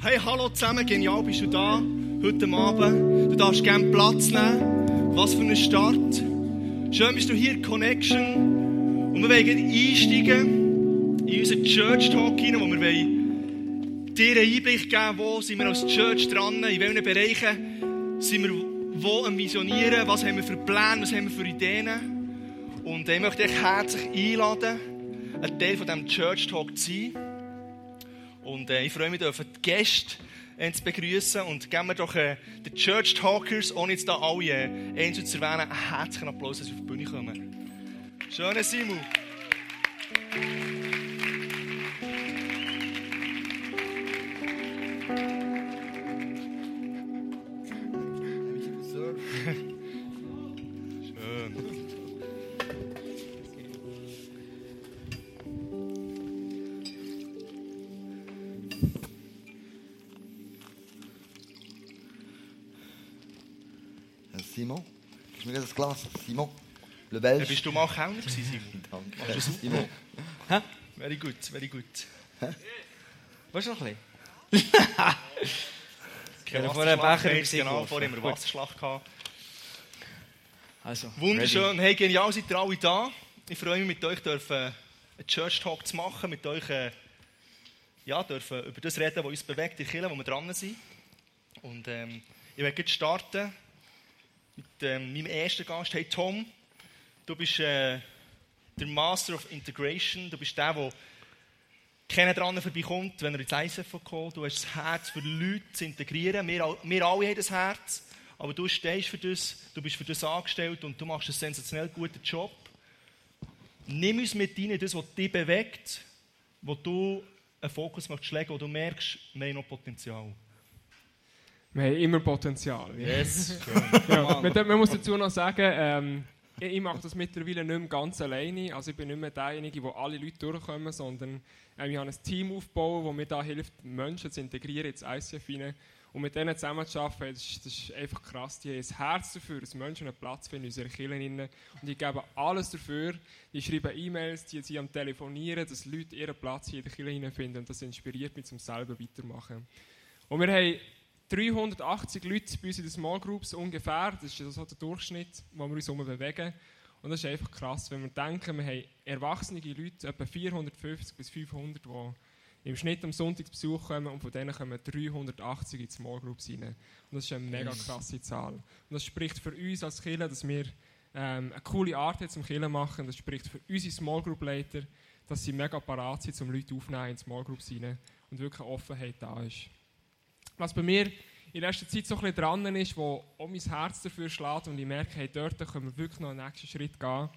Hey, hallo zusammen, genial bist du da heute Abend. Du darfst gerne Platz nehmen. Was für ein Start. Schön bist du hier, Connection. Und wir wollen einsteigen in unseren Church Talk hinein, wo wir dir einen Einblick geben, wo sind wir als Church dran, in welchen Bereichen sind wir wo am Visionieren, was haben wir für Pläne, was haben wir für Ideen. Und ich möchte dich herzlich einladen, ein Teil von diesem Church Talk zu sein. Und äh, ich freue mich, die Gäste äh, zu begrüßen. Und geben wir doch äh, den Church Talkers, ohne jetzt da alle äh, einzeln zu erwähnen, einen herzlichen Applaus, dass sie auf die Bühne kommen. Schöne Simon. Schön. Glas? Simon, Le Äh, Belge. bist du mal Kellner gewesen, Simon? Danke. Super. Simon. Very good, very good. Willst du noch ein bisschen? Kein Ja, vorher Becher jetzt über genau, vorher haben wir geworfen. Wasserschlag gehabt. Also, Wunderschön. Hey, genial, seid ihr alle da. Ich freue mich, mit euch dürfen, einen Church Talk zu machen, mit euch äh, ja, dürfen über das reden, was uns bewegt, die Kirche, wo wir dran sind. Und ähm, ich werde jetzt starten mit ähm, meinem ersten Gast. Hey Tom, du bist äh, der Master of Integration. Du bist der, der keiner dran vorbeikommt, wenn er ins ISF kommt. Du hast das Herz für Leute zu integrieren. Wir, wir alle haben das Herz. Aber du stehst für das, du bist für das angestellt und du machst einen sensationell guten Job. Nimm uns mit rein in das, was dich bewegt, wo du einen Fokus möchtest legen, wo du merkst, wir haben noch Potenzial. Wir haben immer Potenzial. Ja. Yes. Ja, man, man muss dazu noch sagen, ähm, ich, ich mache das mittlerweile nicht mehr ganz alleine. Also ich bin nicht mehr derjenige, wo alle Leute durchkommen, sondern ähm, ich habe ein Team aufgebaut, das mir da hilft, Menschen zu integrieren ins ICF rein. Und mit denen zusammen zu arbeiten, das ist, das ist einfach krass. Die haben ein Herz dafür, dass Menschen einen Platz finden in unseren Kirchen. Und die geben alles dafür. Die schreiben E-Mails, die sind am Telefonieren, dass Leute ihren Platz hier in der Kirche finden. Und das inspiriert mich zum selber weitermachen. Und wir haben 380 Leute bei uns in den Small Groups ungefähr. Das ist so der Durchschnitt, wo wir uns herum bewegen. Und das ist einfach krass, wenn wir denken, wir haben erwachsene Leute, etwa 450 bis 500, die im Schnitt am Sonntag Besuch kommen und von denen kommen 380 in die Small Groups rein. Und das ist eine mega krasse Zahl. Und das spricht für uns als Kirche, dass wir ähm, eine coole Art haben zum Kirche machen. Das spricht für unsere Small Group Leiter, dass sie mega parat sind, um Leute aufzunehmen in die Small Groups rein und wirklich Offenheit da ist. Was bei mir in letzter Zeit so ein bisschen dran ist, wo auch mein Herz dafür schlägt und ich merke, hey, dort können wir wirklich noch einen nächsten Schritt gehen,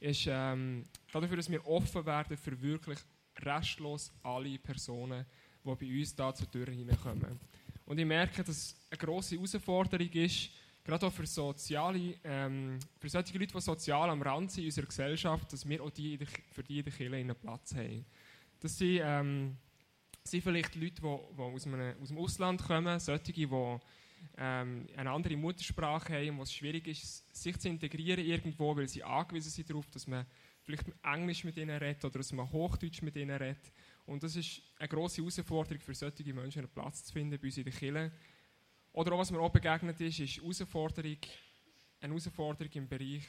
ist ähm, dafür, dass wir offen werden für wirklich restlos alle Personen, die bei uns da zur Tür hineinkommen. Und ich merke, dass es eine grosse Herausforderung ist, gerade auch für, soziale, ähm, für solche Leute, die sozial am Rand sind in unserer Gesellschaft, dass wir auch die für die in der Kirche einen Platz haben. Das sind, ähm, sind vielleicht Leute, die, die aus, einem, aus dem Ausland kommen, solche, die ähm, eine andere Muttersprache haben und es schwierig ist, sich zu integrieren irgendwo, weil sie angewiesen sind darauf, dass man vielleicht Englisch mit ihnen redet oder dass man Hochdeutsch mit ihnen redet. Und das ist eine grosse Herausforderung für solche Menschen, einen Platz zu finden bei uns in der Kirche. Oder auch, was mir auch begegnet ist, ist Herausforderung, eine Herausforderung im Bereich,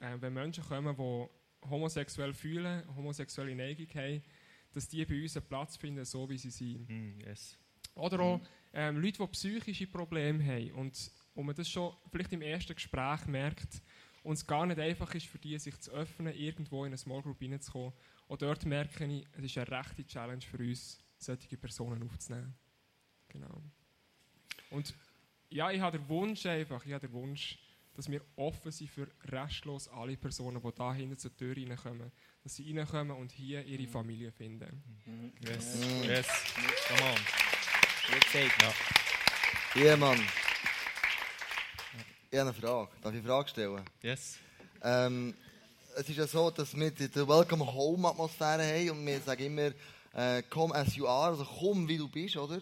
äh, wenn Menschen kommen, die homosexuell fühlen, homosexuelle Neigung haben, dass die bei uns einen Platz finden, so wie sie sind. Mm, yes. Oder auch ähm, Leute, die psychische Probleme haben und, und man das schon vielleicht im ersten Gespräch merkt und es gar nicht einfach ist für die, sich zu öffnen, irgendwo in eine Small Group reinzukommen. Auch dort merke ich, es ist eine rechte Challenge für uns, solche Personen aufzunehmen. Genau. Und ja, ich habe den Wunsch einfach, ich habe den Wunsch, dass wir offen sind für restlos alle Personen, die da hinten zur Tür reinkommen. Dass sie reinkommen und hier ihre Familie finden. Yes. Yes. Come on. Gut gesagt. Ja, Mann. Ich habe eine Frage. Darf ich eine Frage stellen? Yes. Ähm, es ist ja so, dass wir die die Welcome Home Atmosphäre haben und wir sagen immer, äh, come as you are, also komm wie du bist, oder?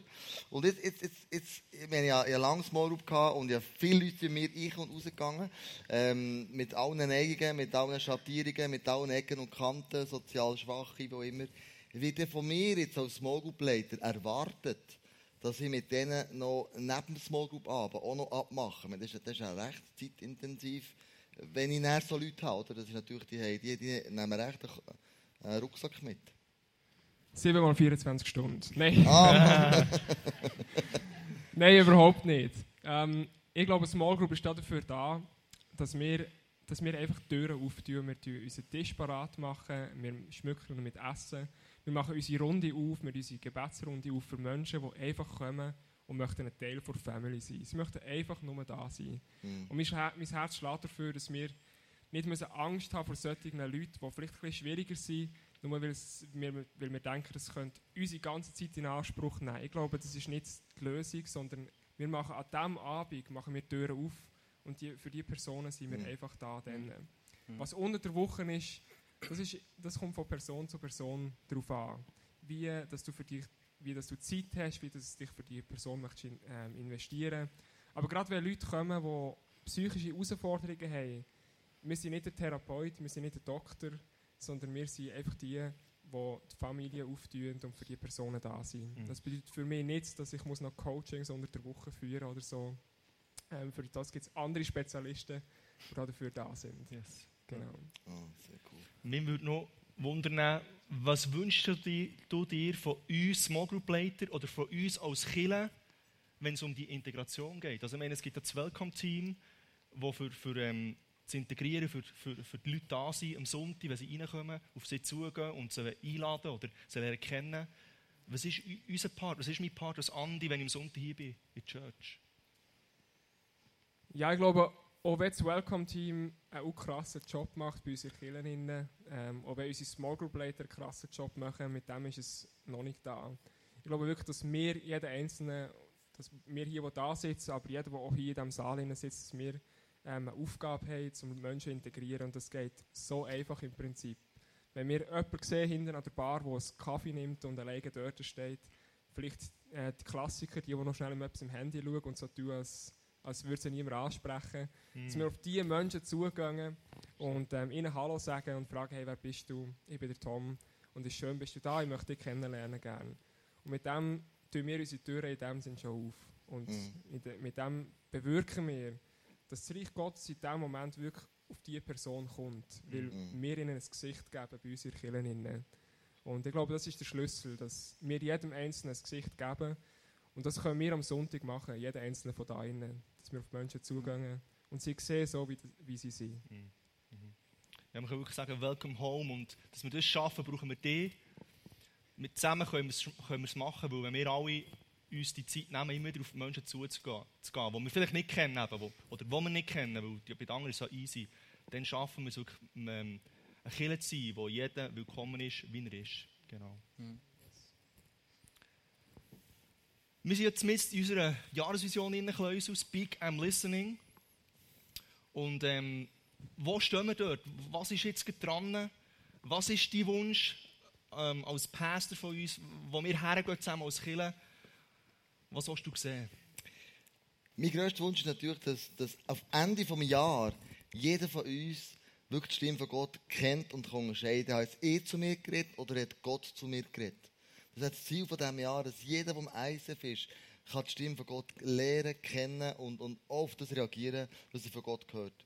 Und jetzt, jetzt, jetzt, jetzt ich meine, ich hatte ja lange Small Group gehabt und ich habe viele Leute bei mir ein- und rausgegangen, ähm, mit allen Neigungen, mit allen Schattierungen, mit allen Ecken und Kanten, sozial Schwache, wo immer. Wird ja von mir jetzt als Small Group Leiter erwartet, dass ich mit denen noch neben der Small Group Abend auch noch abmache. Ich Das ist, das ist ja recht zeitintensiv, wenn ich näher so Leute habe. Oder? Das ist natürlich, die, die, die nehmen recht einen Rucksack mit. 7 mal 24 Stunden. Nein. Ah, Nein, überhaupt nicht. Ähm, ich glaube, Small Group ist dafür da, dass wir, dass wir einfach Türen auftun. Wir tun unseren Tisch parat machen, wir schmücken mit Essen. Wir machen unsere Runde auf, wir unsere Gebetsrunde auf für Menschen, die einfach kommen und möchten ein Teil der Family sein. Sie möchten einfach nur da sein. Mhm. Und mein, mein Herz schlägt dafür, dass wir nicht müssen Angst haben vor solchen Leuten, die vielleicht ein bisschen schwieriger sind, nur weil, es, wir, weil wir denken, das könnte unsere ganze Zeit in Anspruch nehmen. Ich glaube, das ist nicht die Lösung, sondern wir machen an diesem Abend machen wir die Türen auf und die, für diese Personen sind wir Mhm. einfach da. Dann. Was unter der Woche ist das, ist, das kommt von Person zu Person darauf an. Wie, dass du für dich, wie dass du Zeit hast, wie dass du dich für die Person möchtest, ähm, investieren Aber gerade wenn Leute kommen, die psychische Herausforderungen haben, wir sind nicht der Therapeut, wir sind nicht der Doktor, sondern wir sind einfach die, die die Familie auftun und für die Personen da sind. Mhm. Das bedeutet für mich nicht, dass ich muss noch Coachings unter der Woche führen oder so. Ähm, für das gibt es andere Spezialisten, die da dafür da sind. Yes. Genau. Ah, sehr cool. Mich würde noch wundern, was wünschst du dir, du dir von uns Small Group Leiter oder von uns als Killer, wenn es um die Integration geht? Also ich meine, es gibt das Welcome-Team, das für, für ähm, zu integrieren, für, für, für die Leute da sind, am Sonntag, wenn sie reinkommen, auf sie zugehen und sie einladen oder sie lernen kennen. Was ist unser Part, was ist mein Part als Andi, wenn ich am Sonntag hier bin, in der Church? Ja, ich glaube, auch wenn das Welcome-Team einen krassen Job macht bei unseren Kirchen, ähm, auch wenn unsere Small Group Leiter einen krassen Job machen, mit dem ist es noch nicht da. Ich glaube wirklich, dass wir, jeder Einzelne, dass wir hier, die da sitzen, aber jeder, der auch hier in diesem Saal sitzt, dass wir ähm, eine Aufgabe haben, um Menschen zu integrieren. Und das geht so einfach im Prinzip. Wenn wir jemanden sehen, hinten an der Bar, der einen Kaffee nimmt und alleine dort steht, vielleicht äh, die Klassiker, die, die noch schnell etwas im Handy schauen und so tun, als, als würde sie niemand ansprechen, dass wir auf diese Menschen zugehen und ähm, ihnen Hallo sagen und fragen, hey, wer bist du? Ich bin der Tom und es ist schön, bist du da, ich möchte dich kennenlernen gerne. Und mit dem tun wir unsere Türen in dem Sinn schon auf. Und Mhm. mit dem bewirken wir, dass das Reich Gottes in diesem Moment wirklich auf diese Person kommt, weil Mhm. wir ihnen ein Gesicht geben bei unseren Kirchen. Und ich glaube, das ist der Schlüssel, dass wir jedem Einzelnen ein Gesicht geben. Und das können wir am Sonntag machen, jeder Einzelne von da innen. Dass wir auf die Menschen zugehen und sie sehen, so wie, wie sie sind. Ja, man kann wirklich sagen, welcome home. Und dass wir das schaffen, brauchen wir die. Mit zusammen können wir es können wir es machen, weil wenn wir alle uns die Zeit nehmen, immer wieder auf Menschen zuzugehen, zu gehen, die wir vielleicht nicht kennen, eben, wo, oder die wir nicht kennen, weil die bei den anderen so easy, dann schaffen wir es wirklich, ähm, eine Kirche zu sein, wo jeder willkommen ist, wie er ist. Genau. Wir sind jetzt mit in unserer Jahresvision in Kleusel, Speak, I'm Listening. Und ähm, wo stehen wir dort? Was ist jetzt dran? Was ist dein Wunsch ähm, als Pastor von uns, wo wir hergehen zusammen als Kirche? Was willst du sehen? Mein grösster Wunsch ist natürlich, dass, dass auf Ende des Jahres jeder von uns wirklich die Stimme von Gott kennt und kann unterscheiden, hat er zu mir geredet oder hat Gott zu mir geredet. Das ist das Ziel von diesem Jahr, dass jeder, der im ISF ist, kann die Stimme von Gott lernen, kennen und, und auf das reagieren, was er von Gott hört.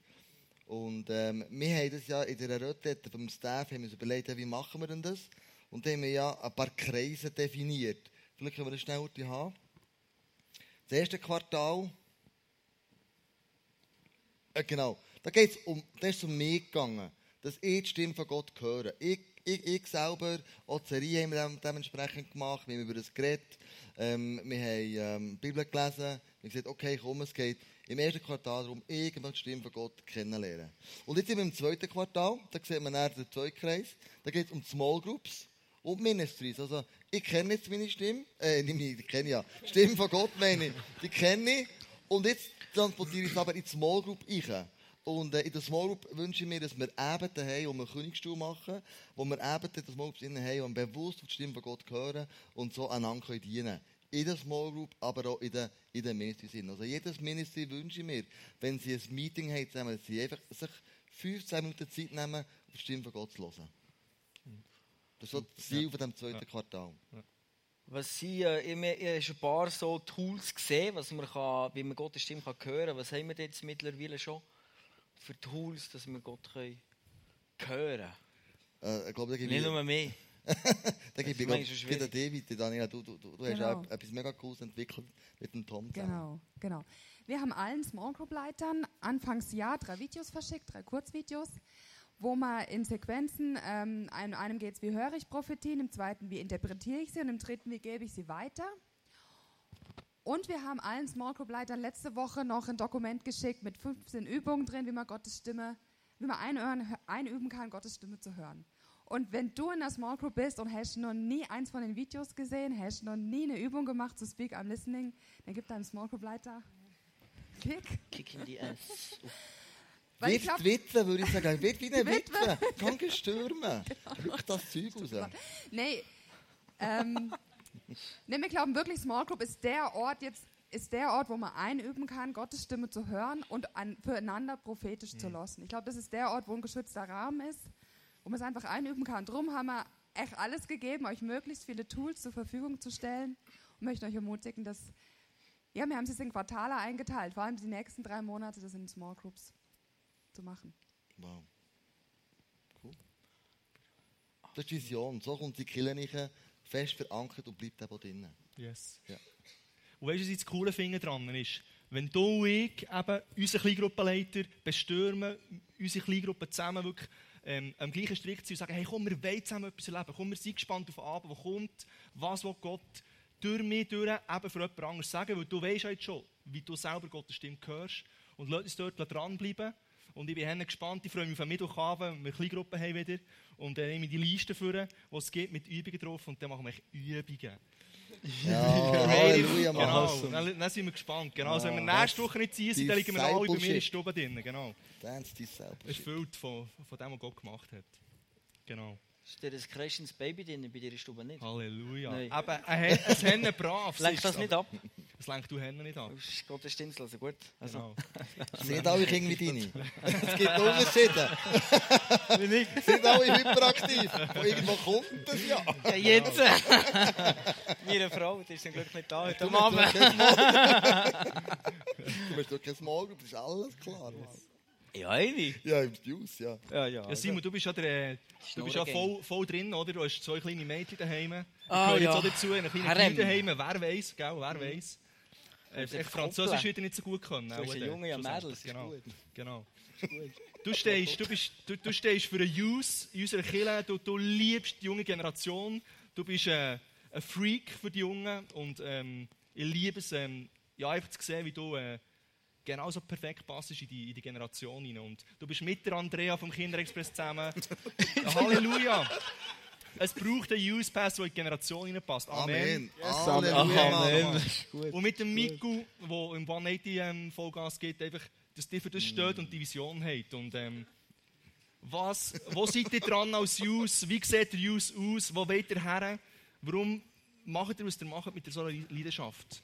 Und ähm, wir haben das ja in der Retrette vom Staff haben uns überlegt, wie machen wir denn das? Und dann haben wir ja ein paar Kreise definiert. Vielleicht können wir das schnell heute haben. Das erste Quartal. Äh, genau. Da geht es um, um mich gegangen. Dass ich die Stimme von Gott höre. Ich, ich, ich selber, auch die Serie haben wir dem- dementsprechend gemacht. Wir haben über das geredet. Ähm, wir haben ähm, die Bibel gelesen. Wir haben gesagt, okay, komm, es geht im ersten Quartal darum, möchte die Stimme von Gott kennenlernen. Und jetzt sind wir im zweiten Quartal. Da sieht man den zweiten Kreis. Da geht es um Small Groups und Ministries. Also, ich kenne jetzt meine Stimme, äh, nicht meine, die kenne ja. Die Stimme von Gott meine ich. Die kenne ich. Und jetzt transportiere ich es aber in die Small Group rein. Und äh, in der Small Group wünsche ich mir, dass wir Abende haben, wo wir Königsstuhl machen, wo wir Abende in der Small Group haben, wir bewusst auf die Stimme von Gott hören und so einander können dienen In der Small Group, aber auch in der, in der Ministry sind. Also jedes Ministry wünsche ich mir, wenn sie ein Meeting haben dass sie einfach sich 15 Minuten Zeit nehmen, auf die Stimme von Gott zu hören. Das ist das Ziel von dem zweiten Ja. Quartal. Was sind, äh, ich habe ich habe schon ein paar so Tools gesehen, was man kann, wie man Gottes Stimme kann hören kann. Was haben wir jetzt mittlerweile schon für Tools, dass wir Gott können hören Äh, ich glaube, da können? gebe Nicht ich, nur mehr. da Das gebe ist ich manchmal glaub, schwierig. der David, Daniela, du, du, du, du Genau. hast auch etwas mega Cooles entwickelt mit dem Tom zusammen. Genau, genau. Wir haben allen Small Group Leitern Anfangsjahr drei Videos verschickt, drei Kurzvideos, wo man in Sequenzen, ähm, in einem geht es, wie höre ich Prophetien, im zweiten, wie interpretiere ich sie und im dritten, wie gebe ich sie weiter. Und wir haben allen Small Group Leitern letzte Woche noch ein Dokument geschickt mit 15 Übungen drin, wie man Gottes Stimme, wie man einhören, einüben kann, Gottes Stimme zu hören. Und wenn du in der Small Group bist und hast noch nie eins von den Videos gesehen, hast noch nie eine Übung gemacht zu Speak I'm Listening, dann gib deinem Small Group Leiter Kick. Kick in die Ass. Wird glaub- die Witwe, würde ich sagen. Wird wie eine Witwe. Witwe. Kann gestürmen. Drück das Zeug raus. Nee, ähm, nee, wir glauben wirklich, Small Group ist der Ort jetzt, ist der Ort, wo man einüben kann, Gottes Stimme zu hören und an, füreinander prophetisch zu lassen. Ich glaube, das ist der Ort, wo ein geschützter Rahmen ist, wo man es einfach einüben kann. Drum haben wir echt alles gegeben, euch möglichst viele Tools zur Verfügung zu stellen und möchten euch ermutigen, dass ja, wir haben es jetzt in Quartale eingeteilt, vor allem die nächsten drei Monate, das in Small Groups zu machen. Wow. Cool. Das ist die Vision. So kommt die Kirche fest verankert und bleibt eben drinnen. Yes. Ja. Und weißt du, was das coole Finger dran ist? Wenn du und ich eben unsere Kleingruppenleiter bestürmen, unsere Kleingruppe zusammen wirklich ähm, am gleichen Strick sind und sagen, hey komm, wir wollen zusammen etwas erleben. Komm, wir sind gespannt auf den Abend, der kommt. Was will Gott durch mich durch eben für jemand anderes sagen? Weil du weißt ja jetzt schon, wie du selber Gottes Stimme hörst. Und lass uns dort dranbleiben. Und ich bin gespannt. Ich freue mich auf den Mittwochabend, wenn wir Kleingruppen haben wieder. Und dann nehme ich die Liste vor, die es gibt mit Übungen drauf. Und dann machen wir Übungen. Ja, Halleluja, Mann. Genau, dann, dann sind wir gespannt. Genau, also, wenn wir nächste Woche nicht ziehen sind, dann liegen wir alle bei mir in der Discipleship. Stube drin. Genau. Dance yourself. Erfüllt von, von dem, was Gott gemacht hat. Genau. Ist dir ein kreischendes Baby drin bei dir Stube nicht? Halleluja. Nein. Aber ein, Hen- ein Hennen brav. Lenkt das nicht ab? Das lenkt du Hennen nicht ab. Das ist Gottes Stimme, also gut. Also, Genau. Sind alle irgendwie deine? Es gibt Unterschiede. Nicht? Sind alle hyperaktiv. Von irgendwo kommt das ja. Ja, jetzt! Meine Frau, die ist zum Glück nicht da heute Du Abend. Du hast doch kein Small das ist alles klar. Mann. Ja, eine. Ja, im News, ja. Ja, ja. Ja, Simon, du bist ja, der, du bist ja voll, voll drin, oder? Du hast zwei kleine Mädchen daheim. Ich Ah, jetzt ja. auch dazu, eine kleine. Kind daheim. Wer weiß, gell? Wer weiß. Äh, echt Französisch wieder nicht so gut können. Du bist ein Junge, ja. Mädels, ist Genau. gut. genau. Du stehst, du, bist, du, du stehst für den Youth in unserer Kirche. Du, du liebst die junge Generation. Du bist äh, ein Freak für die Jungen. Und ähm, ich liebe es, ähm, ja, einfach zu sehen, wie du äh, genauso perfekt passt in die, in die Generation hinein. Und du bist mit der Andrea vom Kinderexpress zusammen. Halleluja! Es braucht einen Youth Pass, der in die Generation hineinpasst. Amen. Amen. Halleluja, Mann. Und mit dem Miku, der im 180 ähm, Vollgas geht, einfach, dass die für das steht und die Vision hat. Und, ähm, was, wo seid ihr dran als Youth? Wie sieht der Youth aus? Wo wollt ihr her? Warum macht ihr, was ihr macht mit so einer Leidenschaft?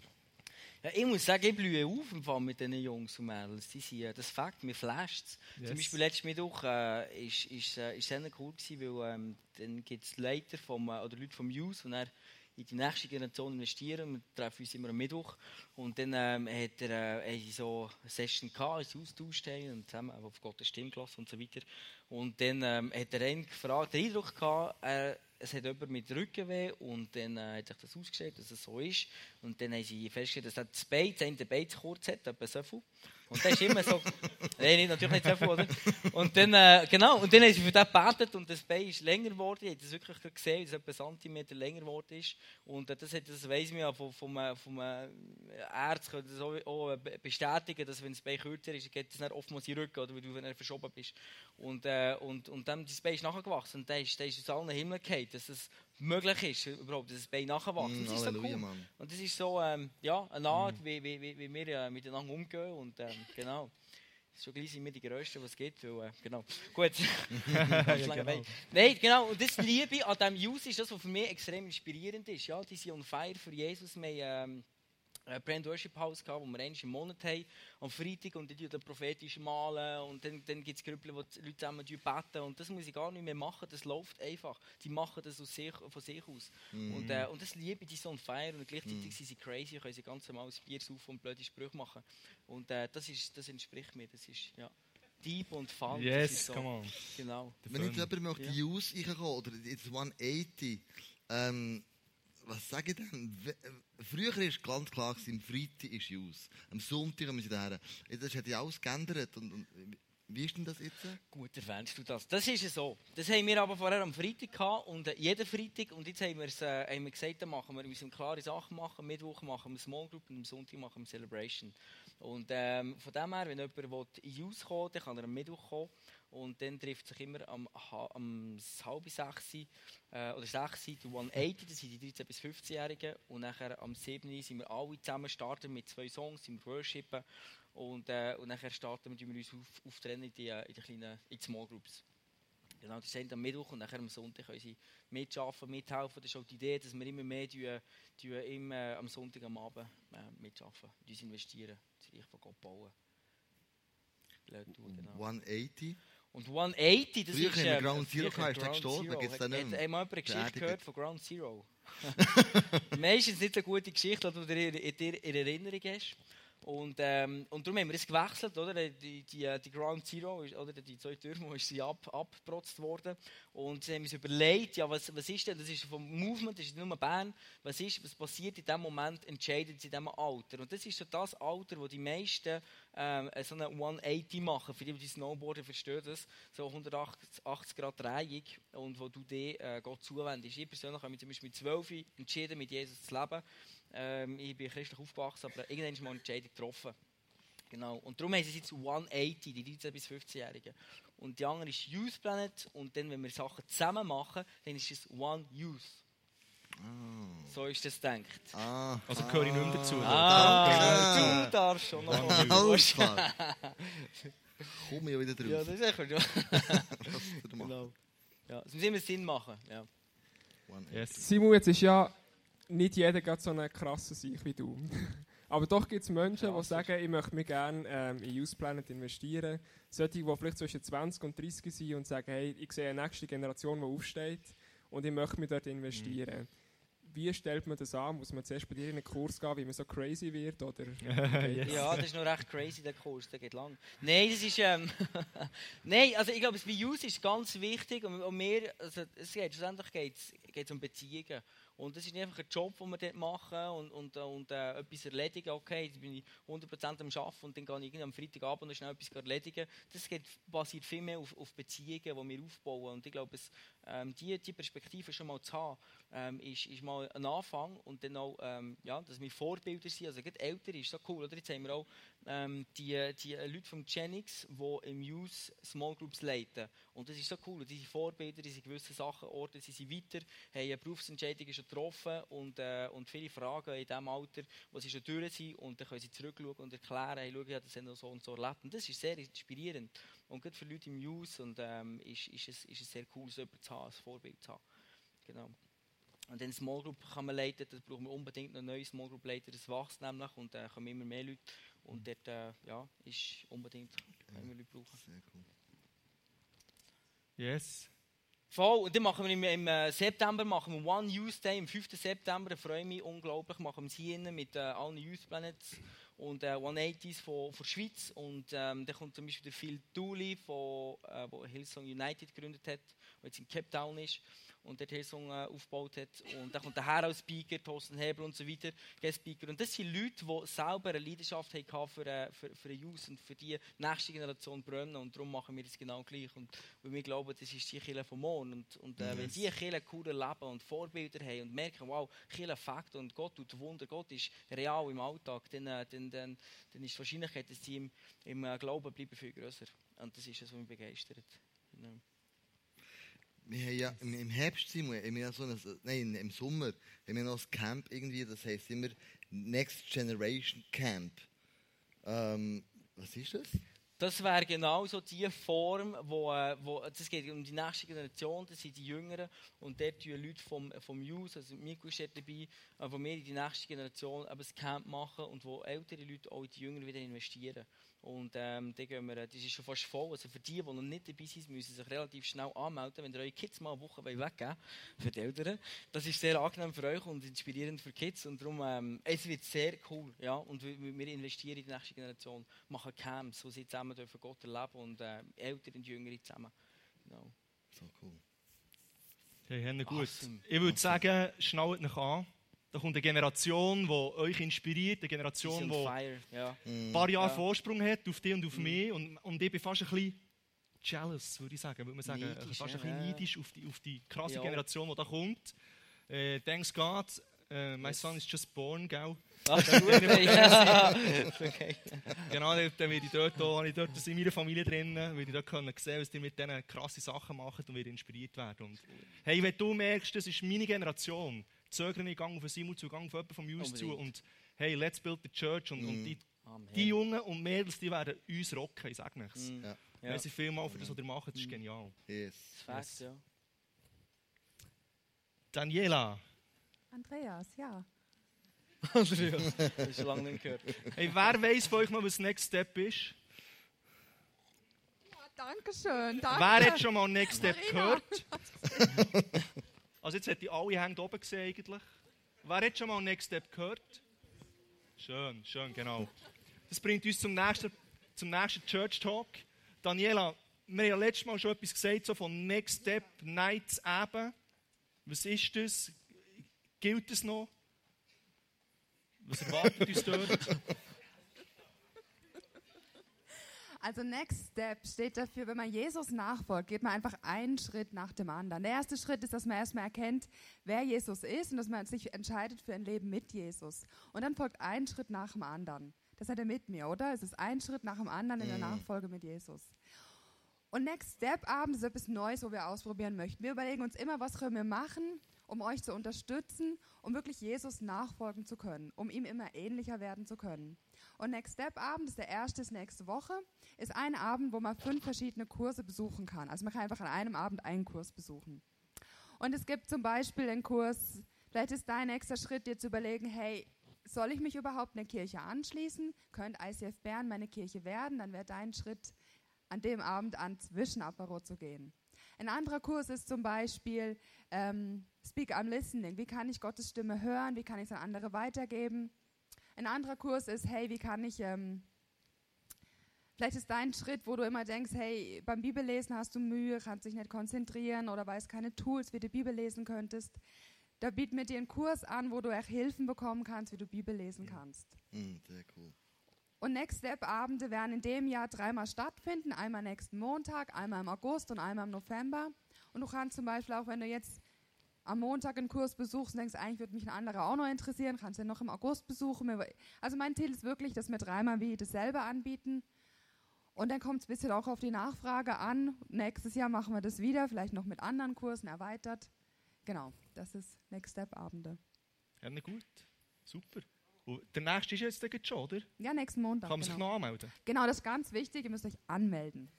Ja, ich muss sagen, ich blühe auf im Fall mit diesen Jungs und Mädels. Die sind, äh, das Fakt, mir flasht es. Yes. Zum Beispiel letzten Mittwoch äh, ist, ist, äh, ist sehr cool gewesen, weil ähm, dann gibt es Leiter vom, äh, oder Leute vom Youth, die in die nächste Generation investieren. Wir treffen uns immer am Mittwoch. Und dann ähm, hat er äh, so eine Session gehabt, uns austauscht und zusammen auf Gottes Stimme gelassen und so weiter. Und dann ähm, hat er einen gefragt, den Eindruck gehabt, äh, es hat jemand mit Rückenweh und dann äh, hat sich das ausgestellt, dass es so ist. Und dann haben sie festgestellt, dass das Bein, das eine Bein zu kurz hat, etwa so viel. Und das ist immer so, nein, nicht, natürlich nicht so viel, oder? Und dann, äh, genau, und dann haben sie für den gebetet und das Bein ist länger geworden. Ich habe das wirklich gesehen, dass es etwa Zentimeter länger geworden ist. Und äh, das, hat- das weiss man ja vom, vom, äh, vom äh, Arzt, können das auch, auch äh, be- bestätigen, dass wenn das Bein kürzer ist, geht es dann oftmals in den Rücken, oder, weil du dann verschoben bist. Und, äh, und, und dann das Bein ist nachgewachsen und dann ist, dann ist aus allen Himmel gefallen, dass es möglich ist, überhaupt, dass das Bein nachwächst. Mm, das ist so cool. Mann. Und das ist so ähm, ja, eine Art, wie, wie, wie, wie wir äh, miteinander umgehen. Und ähm, genau. Schon gleich sind wir die Größten, was es gibt. Weil, äh, genau. Gut. genau. Nein, genau. Und das Liebe an diesem Youth ist das, was für mich extrem inspirierend ist. Ja, die sind on fire für Jesus. Wir haben, ähm, äh, Brand Worship House gehabt, wo wir einmal im Monat haben, am Freitag, und die dann prophetisch malen, und dann, dann gibt es Gruppen, wo die Leute zusammen beten, und das muss ich gar nicht mehr machen, das läuft einfach. Die machen das aus sich, von sich aus. Mhm. Und, äh, und das liebe ich, die so on fire, und gleichzeitig sind sie crazy, können sie ganz normal Bier saufen und blöde Sprüche machen. Und äh, das, ist, das entspricht mir, das ist, ja, deep und fun. das Yes, ist so, come on. Genau. Wenn jetzt Fun. jemand möchte Ja. Use reinkommen oder jetzt 180, ähm, was sage ich denn? Äh, Früher war ganz klar, am Freitag ist Use. Am Sonntag haben wir sie daher. Das hat ja alles geändert. Und, und, wie ist denn das jetzt? Gut erwähnst du das. Das ist so. Das haben wir aber vorher am Freitag gehabt und äh, jeden Freitag und jetzt haben, äh, haben wir gesagt, dann machen wir, müssen klare Sachen machen. Mittwoch machen wir Small Group und am Sonntag machen wir Celebration. Und ähm, von dem her, wenn jemand in Use kommen dann kann er am Mittwoch kommen und dann trifft sich immer am, am halb sechs äh, oder sechs die 180, das sind die 13- bis 15-Jährigen und nachher am 7 sind wir alle zusammen starten mit zwei Songs, sind wir worshipen und, äh, und nachher starten wir, wir uns auf, auftrennen in die, in die kleinen in die Small Groups. Genau, das sind am Mittwoch und nachher am Sonntag können sie mitarbeiten, mithelfen. Das ist auch die Idee, dass wir immer mehr tun, tun im, äh, am Sonntag am Abend äh, mitarbeiten, uns investieren, das Reich von Gott bauen. Tun, genau. 180. Und 180, das Früher ist... haben wir ähm, Ground Zero gehabt, ist der gestorben, Zero. gibt's den Hat- nicht mehr? Hat mal jemand eine Geschichte gehört von Ground Zero? Meistens nicht eine gute Geschichte, die du in, in, in Erinnerung hast. Und, ähm, und darum haben wir es gewechselt, oder? Die, die, die Ground Zero, oder die zwei Türme, ist sie ab, abgeprotzt worden. Und sie haben uns überlegt, ja, was, was ist denn, das ist vom Movement, das ist nicht nur Bern, was ist, was passiert in dem Moment, entscheidet sie in diesem Alter. Und das ist so das Alter, wo die meisten ähm, so eine 180 machen, für die, die Snowboarden verstehen das, so 180 Grad Drehung und wo du dir äh, Gott zuwendest. Ich persönlich habe mich zum Beispiel mit 12 entschieden, mit Jesus zu leben. Ähm, ich bin christlich aufgewachsen, aber irgendwann ist mal eine Entscheidung getroffen. Genau. Und darum haben sie jetzt 180, die 13- bis 15-Jährigen. Und die andere ist Youth Planet. Und dann, wenn wir Sachen zusammen machen, dann ist es One Youth. So ist das gedacht. Ah, Also gehöre ich nicht mehr dazu. Ah, Danke. du darfst schon noch. alles klar. Komm ja wieder Ja, drauf. das ist echt gut. Ja. Genau. Ja, es muss immer Sinn machen. Ja. 180. Yes. Simon, jetzt ist ja nicht jeder gerade so ein krasser Sieg wie du. Aber doch gibt es Menschen, die sagen, ich möchte mich gerne ähm, in Youth Planet investieren. Solche, die vielleicht zwischen 20 und 30 sind und sagen, hey, ich sehe eine nächste Generation, die aufsteht und ich möchte mich dort investieren. Wie stellt man das an? Muss man zuerst bei dir in einen Kurs gehen, wie man so crazy wird? Oder Yes. Ja, das ist noch recht crazy, der Kurs, der geht lang. Nein, das ist, ähm, Nein, also ich glaube, das bei uns ist ganz wichtig und, und wir, also es geht, schlussendlich geht es um Beziehungen. Und das ist nicht einfach ein Job, den wir dort machen und, und, äh, und äh, etwas erledigen. Okay, jetzt bin ich 100% am Arbeiten und dann gehe ich am Freitagabend noch schnell etwas erledigen. Das geht, basiert viel mehr auf, auf Beziehungen, die wir aufbauen. Und ich glaube, es, ähm, die, die Perspektive schon mal zu haben, ähm, ist, ist mal ein Anfang. Und dann auch, ähm, ja, dass wir Vorbilder sind. Also gerade älter ist so cool. Oder? Jetzt haben wir auch ähm, die, die Leute von Genix, die im Youth Small Groups leiten. Und das ist so cool. Die sind Vorbilder, die sind gewisse Sachen, Orte, sie sind weiter, haben Berufsentscheidungen schon getroffen und, äh, und viele Fragen in diesem Alter, wo sie schon durch sind und dann können sie zurückschauen und erklären, hey, schau, ich habe das wir so und so erlebt. Und das ist sehr inspirierend. Und gerade für Leute im Youth und, ähm, ist, ist, es, ist es sehr cool, so jemanden zu haben, ein Vorbild zu haben. Genau. Und dann Small Group kann man leiten, da brauchen wir unbedingt noch neue Small Group Leiter, das wächst nämlich und da äh, kommen immer mehr Leute. Und dort äh, ja, ist unbedingt, wenn wir Leute brauchen. Sehr cool. Yes. Voll, und dann machen wir im, im äh, September machen wir One Youth Day, am 5. September, da freue ich mich unglaublich, machen wir es hier innen mit äh, allen Youth Planets und äh, 180s von, von der Schweiz und ähm, dann kommt zum Beispiel der Phil Dooley, von, äh, wo Hillsong United gegründet hat, der jetzt in Cape Town ist und dort Hillsong äh, aufgebaut hat und dann kommt der Herr als Speaker, Thorsten Hebel und so weiter, Guest Speaker und das sind Leute, die selber eine Leidenschaft hatten für, äh, für, für Youth und für die nächste Generation brennen und darum machen wir das genau gleich und weil wir glauben, das ist die Kirche vom Morgen. Und, und äh, wenn die Kirche cool erleben und Vorbilder haben und merken, wow, Kirche fakt und Gott tut Wunder, Gott ist real im Alltag, dann, äh, dann, dann, dann ist die Wahrscheinlichkeit, dass sie im, im äh, Glauben bleiben, viel grösser. Und das ist es, was mich begeistert. Genau. Wir haben ja im, Herbst sind wir, ja so ein, nein, im Sommer haben wir noch ein Camp irgendwie, das heisst immer Next Generation Camp. Ähm, was ist das? Das wäre genau so die Form, wo, äh, wo das geht um die nächste Generation, das sind die Jüngeren und dort tun Leute vom, vom Youth, also Miku ist dort dabei, äh, wo wir in die nächste Generation das Camp machen und wo ältere Leute auch in die Jüngeren wieder investieren. Und ähm, da gehen wir, das ist schon fast voll. Also für die, die noch nicht dabei sind, müssen sich relativ schnell anmelden, wenn ihr eure Kids mal eine Woche weggeben für die Eltern. Das ist sehr angenehm für euch und inspirierend für die Kids. Und darum, ähm, es wird sehr cool. Ja? Und wir, investieren in die nächste Generation, machen Camps, wo sie zusammen dürfen Gott erleben und äh, Ältere und Jüngere zusammen. Genau. So cool. Hey, Hände gut. Awesome. Ich würde sagen, schnallt euch an. Da kommt eine Generation, die euch inspiriert, eine Generation, die on ein. Ja. paar Jahre Ja. Vorsprung hat auf dich und auf mich. Und, und ich bin fast ein bisschen jealous, würde ich sagen. Würde man sagen. Neidisch, fast ein bisschen neidisch auf die, auf die krasse Ja. Generation, die da kommt. Äh, thanks God, äh, my son is just born, gell? Ach, okay. Genau, dann werde ich dort, auch, habe ich dort in meiner Familie drin, werde ich dort können sehen, was die mit diesen krassen Sachen machen und werde inspiriert werden. Und, hey, wenn du merkst, das ist meine Generation, zögere nicht, gang auf Simon zu, gang auf jemanden vom News zu und hey, let's build the church und, und die, die Jungen und Mädels, die werden uns rocken, ich sage nichts. Mm. Ja. Ja. Merci vielmals für das, was ihr macht, das ist genial. Yes. Das ist Fakt, ja. Daniela, Andreas, ja. Andreas, das hast du lange nicht gehört. hey, wer weiß von euch mal, was Next Step ist? ja Dankeschön. Danke. Wer hat schon mal Next Step Marina. gehört? Also jetzt hätte ich alle Hände oben gesehen eigentlich. Wer hat schon mal Next Step gehört? Schön, schön, genau. Das bringt uns zum nächsten, zum nächsten Church Talk. Daniela, wir haben ja letztes Mal schon etwas gesagt so von Next Step Nights eben. Was ist das? Gilt es noch? Was erwartet uns dort? Also Next Step steht dafür, wenn man Jesus nachfolgt, geht man einfach einen Schritt nach dem anderen. Der erste Schritt ist, dass man erstmal erkennt, wer Jesus ist und dass man sich entscheidet für ein Leben mit Jesus. Und dann folgt ein Schritt nach dem anderen. Das hat er mit mir, oder? Es ist ein Schritt nach dem anderen in der Nachfolge mit Jesus. Und Next Step Abend ist etwas Neues, wo wir ausprobieren möchten. Wir überlegen uns immer, was können wir machen, um euch zu unterstützen, um wirklich Jesus nachfolgen zu können, um ihm immer ähnlicher werden zu können. Und Next Step Abend ist der erste, ist nächste Woche, ist ein Abend, wo man fünf verschiedene Kurse besuchen kann. Also man kann einfach an einem Abend einen Kurs besuchen. Und es gibt zum Beispiel den Kurs, vielleicht ist dein nächster Schritt, dir zu überlegen, hey, soll ich mich überhaupt einer Kirche anschließen? Könnte ICF Bern meine Kirche werden? Dann wäre dein Schritt, an dem Abend an Zwischenapero zu gehen. Ein anderer Kurs ist zum Beispiel ähm, Speak I'm Listening. Wie kann ich Gottes Stimme hören? Wie kann ich es an andere weitergeben? Ein anderer Kurs ist, hey, wie kann ich, ähm, vielleicht ist dein Schritt, wo du immer denkst, hey, beim Bibellesen hast du Mühe, kannst dich nicht konzentrieren oder weißt keine Tools, wie du Bibel lesen könntest. Da bieten wir dir einen Kurs an, wo du auch Hilfen bekommen kannst, wie du Bibel lesen kannst. Mm, sehr cool. Und Next Step Abende werden in dem Jahr dreimal stattfinden. Einmal nächsten Montag, einmal im August und einmal im November. Und du kannst zum Beispiel auch, wenn du jetzt am Montag einen Kurs besuchst und denkst, eigentlich würde mich ein anderer auch noch interessieren, kannst du den noch im August besuchen. Also mein Ziel ist wirklich, dass wir dreimal wie dasselbe anbieten. Und dann kommt es ein bisschen auch auf die Nachfrage an. Nächstes Jahr machen wir das wieder, vielleicht noch mit anderen Kursen erweitert. Genau, das ist Next Step Abende. Ja, na gut. Super. Und der nächste ist jetzt gleich schon, oder? Ja, nächsten Montag. Kann man sich genau. noch anmelden? Genau, das ist ganz wichtig. Ihr müsst euch anmelden.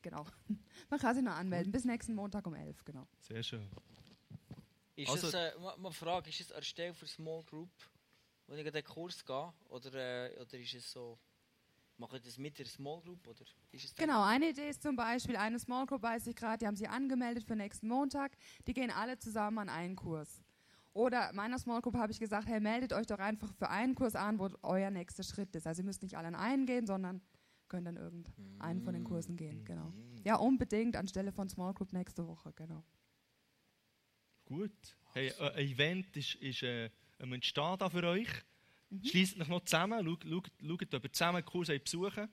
Genau. Man kann sich noch anmelden. Bis nächsten Montag um 11. Genau. Sehr schön. Ist Also- das, äh, mal, Frage, ist das eine Stelle für Small Group, wo ich in den Kurs gehe? Oder, äh, oder ist es so, mache ich das mit der Small Group? Oder ist es Genau, eine Idee ist zum Beispiel, eine Small Group weiß ich gerade, die haben sich angemeldet für nächsten Montag. Die gehen alle zusammen an einen Kurs. Oder meiner Small Group habe ich gesagt, hey, meldet euch doch einfach für einen Kurs an, wo euer nächster Schritt ist. Also ihr müsst nicht alle an einen gehen, sondern könnt dann irgendeinen von den Kursen gehen. Genau. Ja, unbedingt anstelle von Small Group nächste Woche. Genau. Gut. Hey, äh, ein Event ist, ist äh, am Entstehen da für euch. Schließt euch noch zusammen. Schaut, schaut, schaut ob ihr zusammen einen Kurs besuchen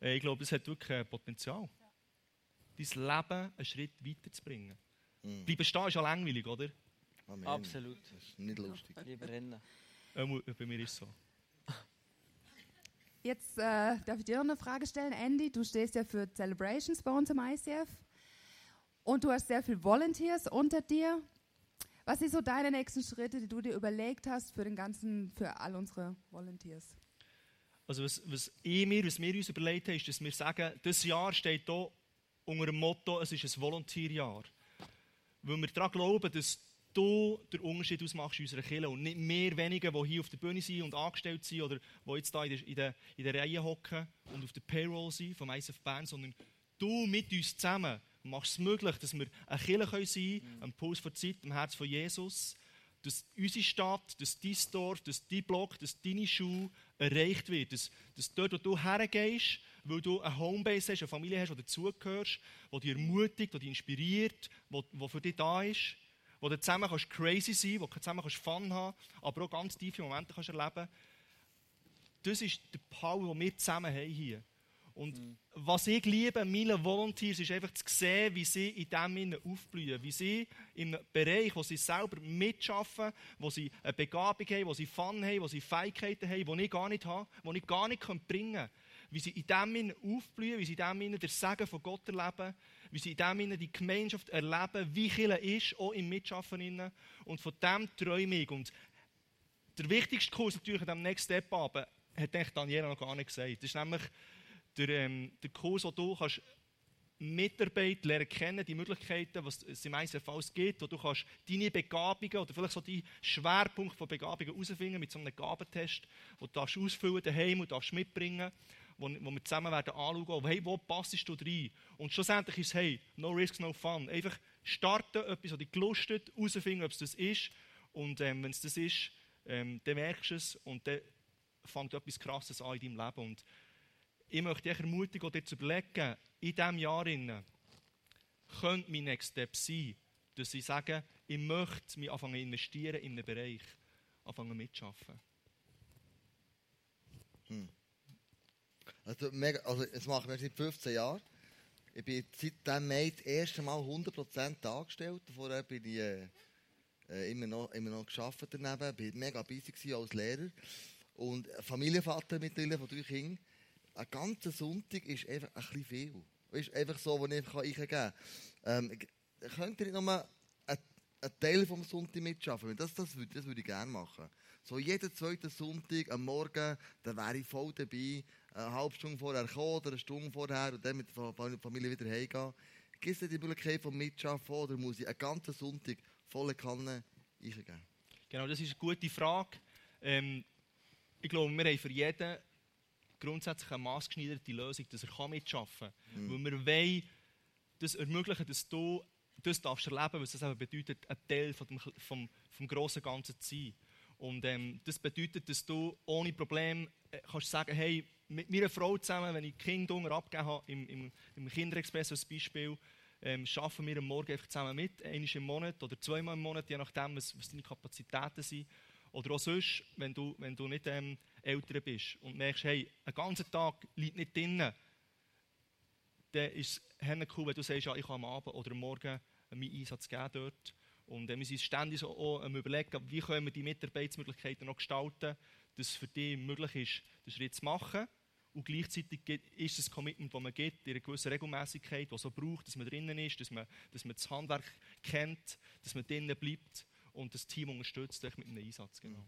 äh, Ich glaube, es hat wirklich äh, Potenzial, dein Leben einen Schritt weiterzubringen. Mm. Bleiben stehen ist ja langweilig, oder? Amen. Absolut. Das ist nicht lustig. Lieber rennen. Ähm, bei mir ist es so. Jetzt äh, darf ich dir noch eine Frage stellen, Andy. Du stehst ja für Celebrations bei uns im ICF und du hast sehr viele Volunteers unter dir. Was sind so deine nächsten Schritte, die du dir überlegt hast für den ganzen, für all unsere Volunteers? also was, was mir, was wir uns überlegt haben, ist, dass wir sagen, das Jahr steht hier unter dem Motto, es ist ein Volontierjahr. Weil wir daran glauben, dass du den Unterschied ausmachst in unserer Kirche und nicht mehr wenige, die hier auf der Bühne sind und angestellt sind oder die jetzt hier in der, in der, in der Reihe hocken und auf der Payroll sind vom ISF Bern, sondern du mit uns zusammen machst es möglich, dass wir eine Kirche sein können, ein Puls von Zeit im Herz von Jesus, dass unsere Stadt, dass dein Dorf, dass dein Block, dass deine Schule erreicht wird. Dass, dass dort, wo du hergehst, weil du eine Homebase hast, eine Familie hast, die dazugehörst, die dich ermutigt, die dich inspiriert, die für dich da ist, wo du zusammen kannst crazy sein wo du zusammen kannst Fun haben aber auch ganz tiefe Momente kannst erleben Das ist der Power, den wir zusammen haben hier. Und mhm. was ich liebe an meinen Volunteers, ist einfach zu sehen, wie sie in dem aufblühen. Wie sie im Bereich, wo sie selber mitschaffen, wo sie eine Begabung haben, wo sie Fun haben, wo sie Fähigkeiten haben, die ich gar nicht habe, die ich gar nicht bringen kann. Wie sie in dem aufblühen, wie sie in dem den Segen von Gott erleben, wie sie in dem die Gemeinschaft erleben, wie Kirche ist, auch im Mitschaffen. Und von dem träume ich. Und der wichtigste Kurs natürlich an diesem Next Step aber hat Daniela noch gar nicht gesagt. Das ist nämlich der, ähm, der Kurs, wo du kannst Mitarbeit lernen kennen, die Möglichkeiten, was es im ISF gibt, wo du kannst deine Begabungen oder vielleicht so die Schwerpunkt von Begabungen herausfinden mit so einem Gabentest, wo du ausfüllen daheim und darfst mitbringen, wo, wo wir zusammen werden anschauen, hey, wo passest du rein? Und schlussendlich ist es, hey, no risk, no fun. Einfach starten, etwas, was dich gelustet, herausfinden, ob es das ist. Und ähm, wenn es das ist, ähm, dann merkst du es und dann fängt etwas Krasses an in deinem Leben. Und ich möchte dich ermutigen, dir zu überlegen, in diesem Jahr könnte mein Next Step sein, dass ich sage, ich möchte mich anfangen investieren in einen Bereich, anfangen mitzuarbeiten. Hm. Also, mega, also, das machen wir seit 15 Jahren. Ich bin seitdem Mai das erste Mal 100% angestellt. Vorher bin ich äh, immer, noch, immer noch gearbeitet daneben. Ich war mega busy als Lehrer. Und Familienvater mit drei Kindern ein ganzer Sonntag ist einfach ein bisschen viel. Ist einfach so, was ich eingeben kann. Ähm, könnt ihr nicht nochmal einen, Teil vom Sonntag mitschaffen? Das, das, würde, das würde ich gerne machen. So jeden zweiten Sonntag am Morgen, dann wäre ich voll dabei. Eine halbe Stunde vorher kommen oder eine Stunde vorher und dann mit der Familie wieder heimgehen. Gibt es die Möglichkeit vom Mitschaffen oder muss ich einen ganzen Sonntag volle Kanne eingeben? Genau, das ist eine gute Frage. Ähm, ich glaube, wir haben für jeden grundsätzlich eine maßgeschneiderte Lösung, dass er mitarbeiten kann. Mhm. Weil wir wollen das ermöglichen, dass du das darfst erleben, was das eben bedeutet, ein Teil von dem, vom, vom grossen Ganzen zu sein. Und ähm, das bedeutet, dass du ohne Problem äh, kannst sagen, hey, mit meiner Frau zusammen, wenn ich Kinder abgegeben habe, im, im, im Kinderexpress als Beispiel, ähm, schaffen wir am Morgen einfach zusammen mit, einmal im Monat oder zweimal im Monat, je nachdem, was, was deine Kapazitäten sind. Oder auch sonst, wenn du, wenn du nicht ähm, Eltern bist und merkst, hey, ein ganzer Tag liegt nicht drin, dann ist es cool, wenn du sagst, ja, ich kann am Abend oder am Morgen meinen Einsatz geben dort. Und wir sind ständig so auch am überlegen, wie können wir die Mitarbeitsmöglichkeiten noch gestalten, dass es für dich möglich ist, den Schritt zu machen. Und gleichzeitig ist es ein Commitment, das man gibt, in einer gewissen Regelmäßigkeit, die so braucht, dass man drinnen ist, dass man, dass man das Handwerk kennt, dass man drinnen bleibt und das Team unterstützt mit einem Einsatz. Genau.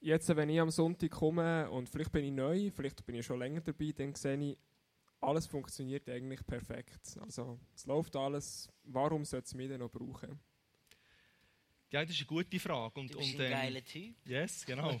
Jetzt, wenn ich am Sonntag komme und vielleicht bin ich neu, vielleicht bin ich schon länger dabei, dann sehe ich, alles funktioniert eigentlich perfekt. Also es läuft alles. Warum sollte es mich denn noch brauchen? Ja, das ist eine gute Frage. Und, du bist und, ein ähm, geiler Typ. Yes, genau.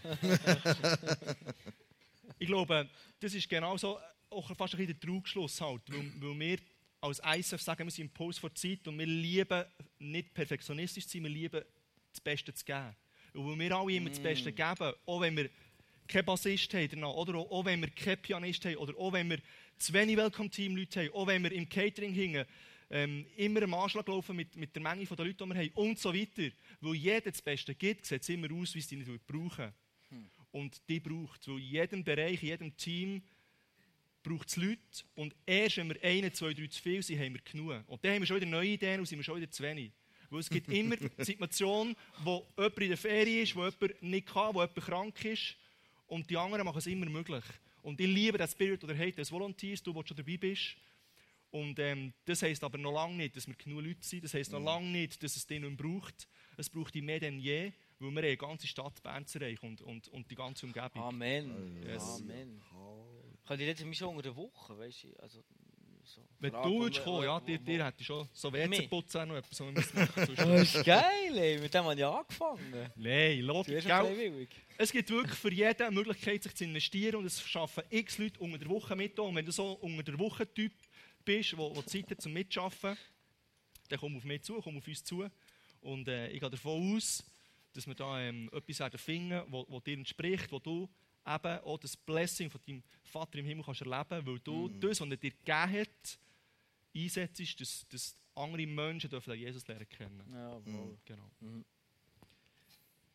ich glaube, das ist genau so auch fast ein bisschen der Trugschluss halt, weil, weil wir als ISF sagen, wir sind im Puls vor Zeit und wir lieben nicht perfektionistisch zu sein, wir lieben das Beste zu geben. Und weil wir alle immer das Beste geben, auch wenn wir keinen Bassist haben oder auch wenn wir keinen Pianist haben, oder auch wenn wir zu wenig Welcome-Team-Leute haben, auch wenn wir im Catering hingen, ähm, immer am Anschlag laufen mit, mit der Menge der Leute, die wir haben und so weiter. Weil jeder das Beste gibt, sieht es immer aus, wie es die nicht brauchen. Hm. Und die braucht es. Weil in jedem Bereich, in jedem Team braucht es Leute. Und erst wenn wir einen, zwei, drei zu viel sind, haben wir genug. Und dann haben wir schon wieder neue Ideen und sind wir schon wieder zu wenig. Weil es gibt immer die Situation, wo jemand in der Ferie ist, wo jemand nicht kann, wo jemand krank ist. Und die anderen machen es immer möglich. Und ich liebe den Spirit, oder hey, das Volunteers, du, der schon dabei bist. Und ähm, das heisst aber noch lange nicht, dass wir genug Leute sind. Das heisst noch lange nicht, dass es den nicht braucht. Es braucht ihn mehr denn je. weil wir eine ganze Stadt Bern zu und, und, und die ganze Umgebung. Amen. Yes. Amen. Könnt ihr jetzt mich schon unter der Woche, weißt du? Also, so. Wenn du würdest kommen, ja, dir, dir hätte ich schon so? WC-Putzen auch noch etwas, müssen machen Das ist geil, ey. Mit dem habe ich angefangen. Nein, Logik, gell? Es gibt wirklich für jeden eine Möglichkeit, sich zu investieren und es schaffen x Leute unter der Woche mit. Und wenn du so unter der Woche Typ bist, der, Zeit hat zum Mitschaffen, dann komm auf mich zu, komm auf uns zu. Und äh, ich gehe davon aus, dass wir da ähm, etwas werden finden, wo, wo dir entspricht, wo du eben auch das Blessing von deinem Vater im Himmel kannst erleben, weil du das, was er dir gegeben hat, einsetzt, dass, dass andere Menschen dürfen Jesus lernen kennen. Ja, wohl. Genau. Mhm.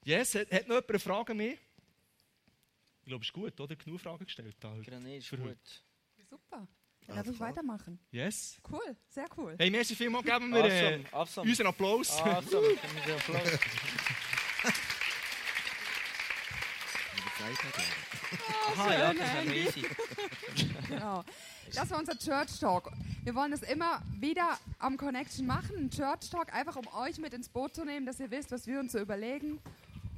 Yes, hat, hat noch jemand eine Frage mehr? Ich glaube, es ist gut, oder? Genug Fragen gestellt. Da heute. Granit ist Für gut. Super. Dann darf ich weitermachen. Yes. Cool, sehr cool. Hey, merci vielmals, geben wir äh, Awesome, awesome. unseren Applaus. Awesome. Gib den Applaus. Aha, ja, schön, das easy. Genau. Das war unser Church Talk. Wir wollen es immer wieder am Connection machen, ein Church Talk, einfach um euch mit ins Boot zu nehmen, dass ihr wisst, was wir uns so überlegen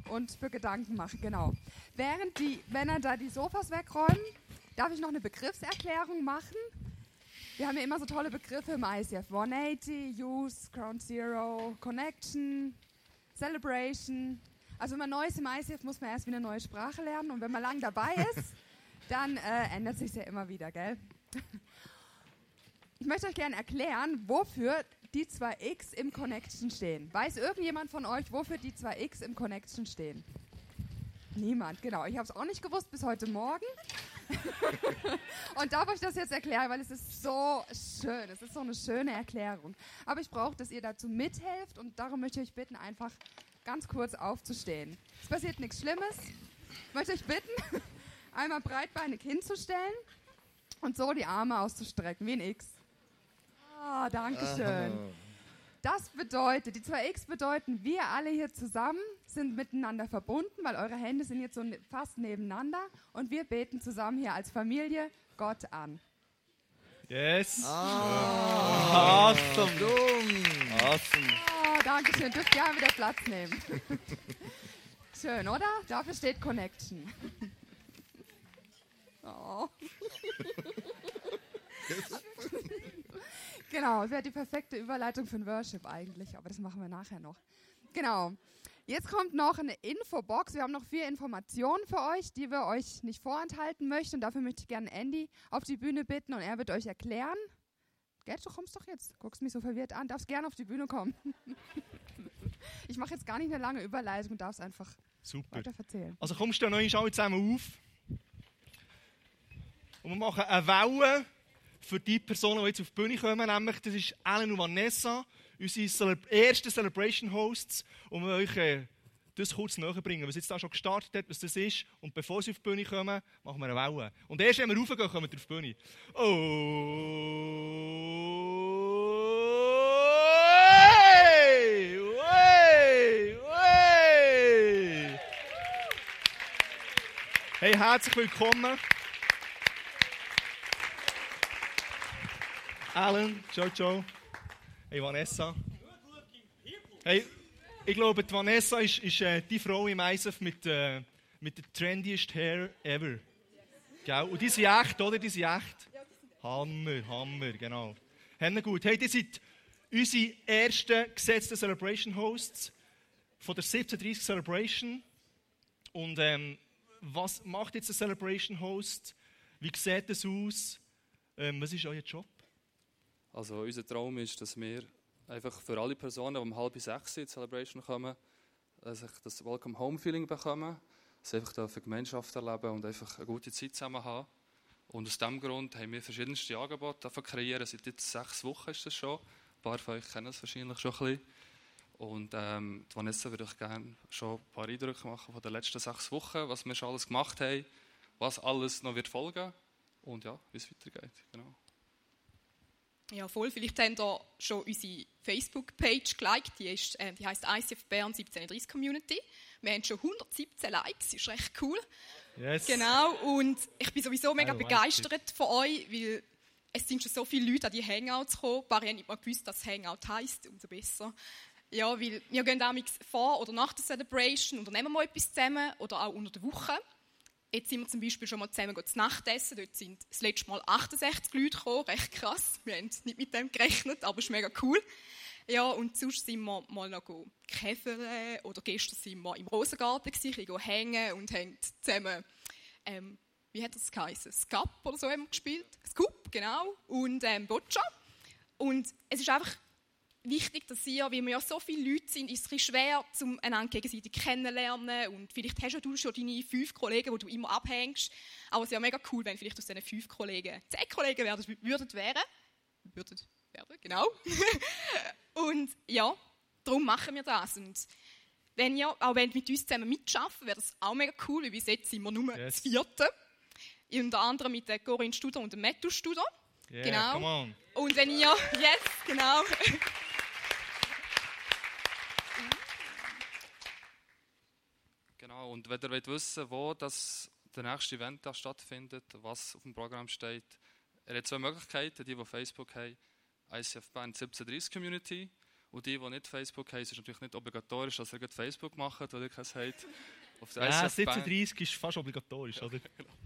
und für Gedanken machen. Genau. Während die Männer da die Sofas wegräumen, darf ich noch eine Begriffserklärung machen. Wir haben ja immer so tolle Begriffe im ICF. 180, Use, Ground Zero, Connection, Celebration. Also wenn man neu ist im ICF, muss man erst wieder eine neue Sprache lernen. Und wenn man lang dabei ist, dann äh, ändert sich ja immer wieder, gell? Ich möchte euch gerne erklären, wofür die zwei X im Connection stehen. Weiß irgendjemand von euch, wofür die zwei X im Connection stehen? Niemand, genau. Ich habe es auch nicht gewusst bis heute Morgen. Und darf euch das jetzt erklären, weil es ist so schön. Es ist so eine schöne Erklärung. Aber ich brauche, dass ihr dazu mithelft und darum möchte ich euch bitten, einfach ganz kurz aufzustehen. Es passiert nichts Schlimmes. Ich möchte euch bitten, einmal breitbeinig hinzustellen und so die Arme auszustrecken, wie ein X. Ah, danke schön. Das bedeutet, die zwei X bedeuten, wir alle hier zusammen sind miteinander verbunden, weil eure Hände sind jetzt so ne- fast nebeneinander und wir beten zusammen hier als Familie Gott an. Yes. Awesome. Dumm. Awesome. Oh, danke schön. Dürft gerne wieder Platz nehmen. Schön, oder? Dafür steht Connection. Oh. genau, das wäre die perfekte Überleitung für ein Worship eigentlich, aber das machen wir nachher noch. Genau. Jetzt kommt noch eine Infobox. Wir haben noch vier Informationen für euch, die wir euch nicht vorenthalten möchten. Und dafür möchte ich gerne Andy auf die Bühne bitten und er wird euch erklären. Gell, du kommst doch jetzt. Guckst mich so verwirrt an. Darfst gerne auf die Bühne kommen. ich mache jetzt gar nicht eine lange Überleitung und darfst einfach Super. weiter erzählen. Also kommst du noch alle zusammen auf. Und wir machen eine Welle für die Personen, die jetzt auf die Bühne kommen. Nämlich, das ist Alan und Vanessa, unsere ersten Celebration Hosts. Wollen euch äh, das kurz näher bringen, was jetzt da schon gestartet hat, was das ist. Und bevor sie auf die Bühne kommen, machen wir eine Welle. Und erst wenn wir raufgehen, kommen wir auf die Bühne. Oh! Hey! Hey! Hey! Herzlich willkommen. Alan, Jojo, hey Vanessa. Hey, ich glaube, Vanessa ist, ist äh, die Frau im ISF mit, äh, mit der trendiest Hair ever. Gell? Und die sind echt, oder? Die sind echt. Hammer, Hammer, genau. Haben gut. Hey, die sind unsere ersten gesetzten Celebration Hosts von der 1730 Celebration. Und ähm, was macht jetzt ein Celebration Host? Wie sieht das aus? Ähm, was ist euer Job? Also unser Traum ist, dass wir einfach für alle Personen, die um halb sechs in die Celebration kommen, dass das Welcome Home Feeling bekommen, dass sie einfach dürfen Gemeinschaft erleben und einfach eine gute Zeit zusammen haben. Und aus diesem Grund haben wir verschiedenste Angebote kreieren. Seit jetzt sechs Wochen ist das schon. Ein paar von euch kennen es wahrscheinlich schon ein bisschen. Und ähm, Vanessa würde ich gerne schon ein paar Eindrücke machen von den letzten sechs Wochen, was wir schon alles gemacht haben, was alles noch wird folgen und ja, wie es weitergeht. Genau. Ja, voll. Vielleicht habt ihr schon unsere Facebook-Page geliked. Die, ist, äh, die heisst ICF Bern 1730 Community. Wir haben schon 117 Likes, ist recht cool. Yes. Genau, und ich bin sowieso mega begeistert von euch, weil es sind schon so viele Leute an die Hangouts gekommen. Ein paar haben nicht mal gewusst, dass Hangout heisst, umso besser. Ja, weil wir gehen damals vor oder nach der Celebration, unternehmen wir etwas zusammen oder auch unter der Woche. Jetzt sind wir zum Beispiel schon mal zusammen zu Nacht essen. Dort sind das letzte Mal 68 Leute gekommen. Recht krass. Wir haben nicht mit dem gerechnet, aber es ist mega cool. Ja, und sonst sind wir mal noch käfern oder gestern sind wir im Rosengarten gewesen, hängen und haben zusammen, ähm, wie hat das geheißen? Scap oder so haben wir gespielt. Scoop, genau. Und ähm, Boccia. Und es ist einfach wichtig, dass ihr, weil wir ja so viele Leute sind, ist es schwer, um einander gegenseitig kennenzulernen. Und vielleicht hast du schon deine fünf Kollegen, die du immer abhängst. Aber es wäre mega cool, wenn vielleicht aus diesen fünf Kollegen zehn Kollegen werden, würden wären. Würden werden, genau. und ja, darum machen wir das. Und wenn ihr auch wenn mit uns zusammen mitschaffen, wäre das auch mega cool, weil bis jetzt sind wir nur yes. das Vierte. Unter anderem mit der Corinne Studer und dem Matthew Studer. Yeah, genau. come on. Und wenn ihr, yes, genau. Genau, und wenn ihr wollt wissen wo das der nächste Event da stattfindet, was auf dem Programm steht, er hat zwei Möglichkeiten, die, die Facebook haben, ICF Band 1730 Community und die, die nicht Facebook haben, ist natürlich nicht obligatorisch, dass ihr Facebook macht, weil ihr keins habt. Auf der ja, 1730 ist fast obligatorisch, oder? genau.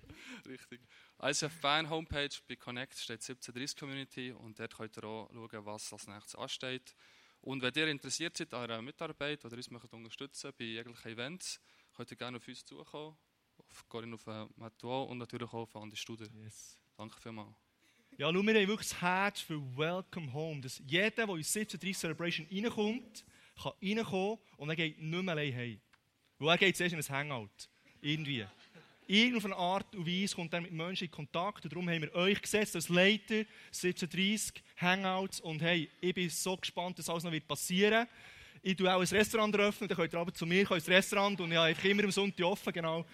Richtig. ICF Bern Homepage bei Connect steht 1730 Community und dort könnt ihr auch schauen, was als nächstes ansteht. Und wenn ihr interessiert seid an einer Mitarbeit oder uns möchtet unterstützen bei jeglichen Events, könnt ihr gerne auf uns zukommen, auf Corinne auf äh, Mathieu und natürlich auch auf Andi Studer. Yes. Danke vielmals. Ja, schau, wir haben wirklich das Herz für Welcome Home. Dass jeder, der in 1730 Celebration reinkommt, kann reinkommen und er geht nicht mehr allein heim. Weil er geht zuerst in ein Hangout. Irgendwie. Irgendeine Art und Weise kommt er mit Menschen in Kontakt. Und darum haben wir euch gesetzt als Leiter 1730 Hangouts. Und hey, ich bin so gespannt, dass alles noch passieren wird. Ich tue auch ein Restaurant eröffnen, dann könnt ihr aber zu mir kommen, ins Restaurant und ich habe immer am Sonntag offen, genau.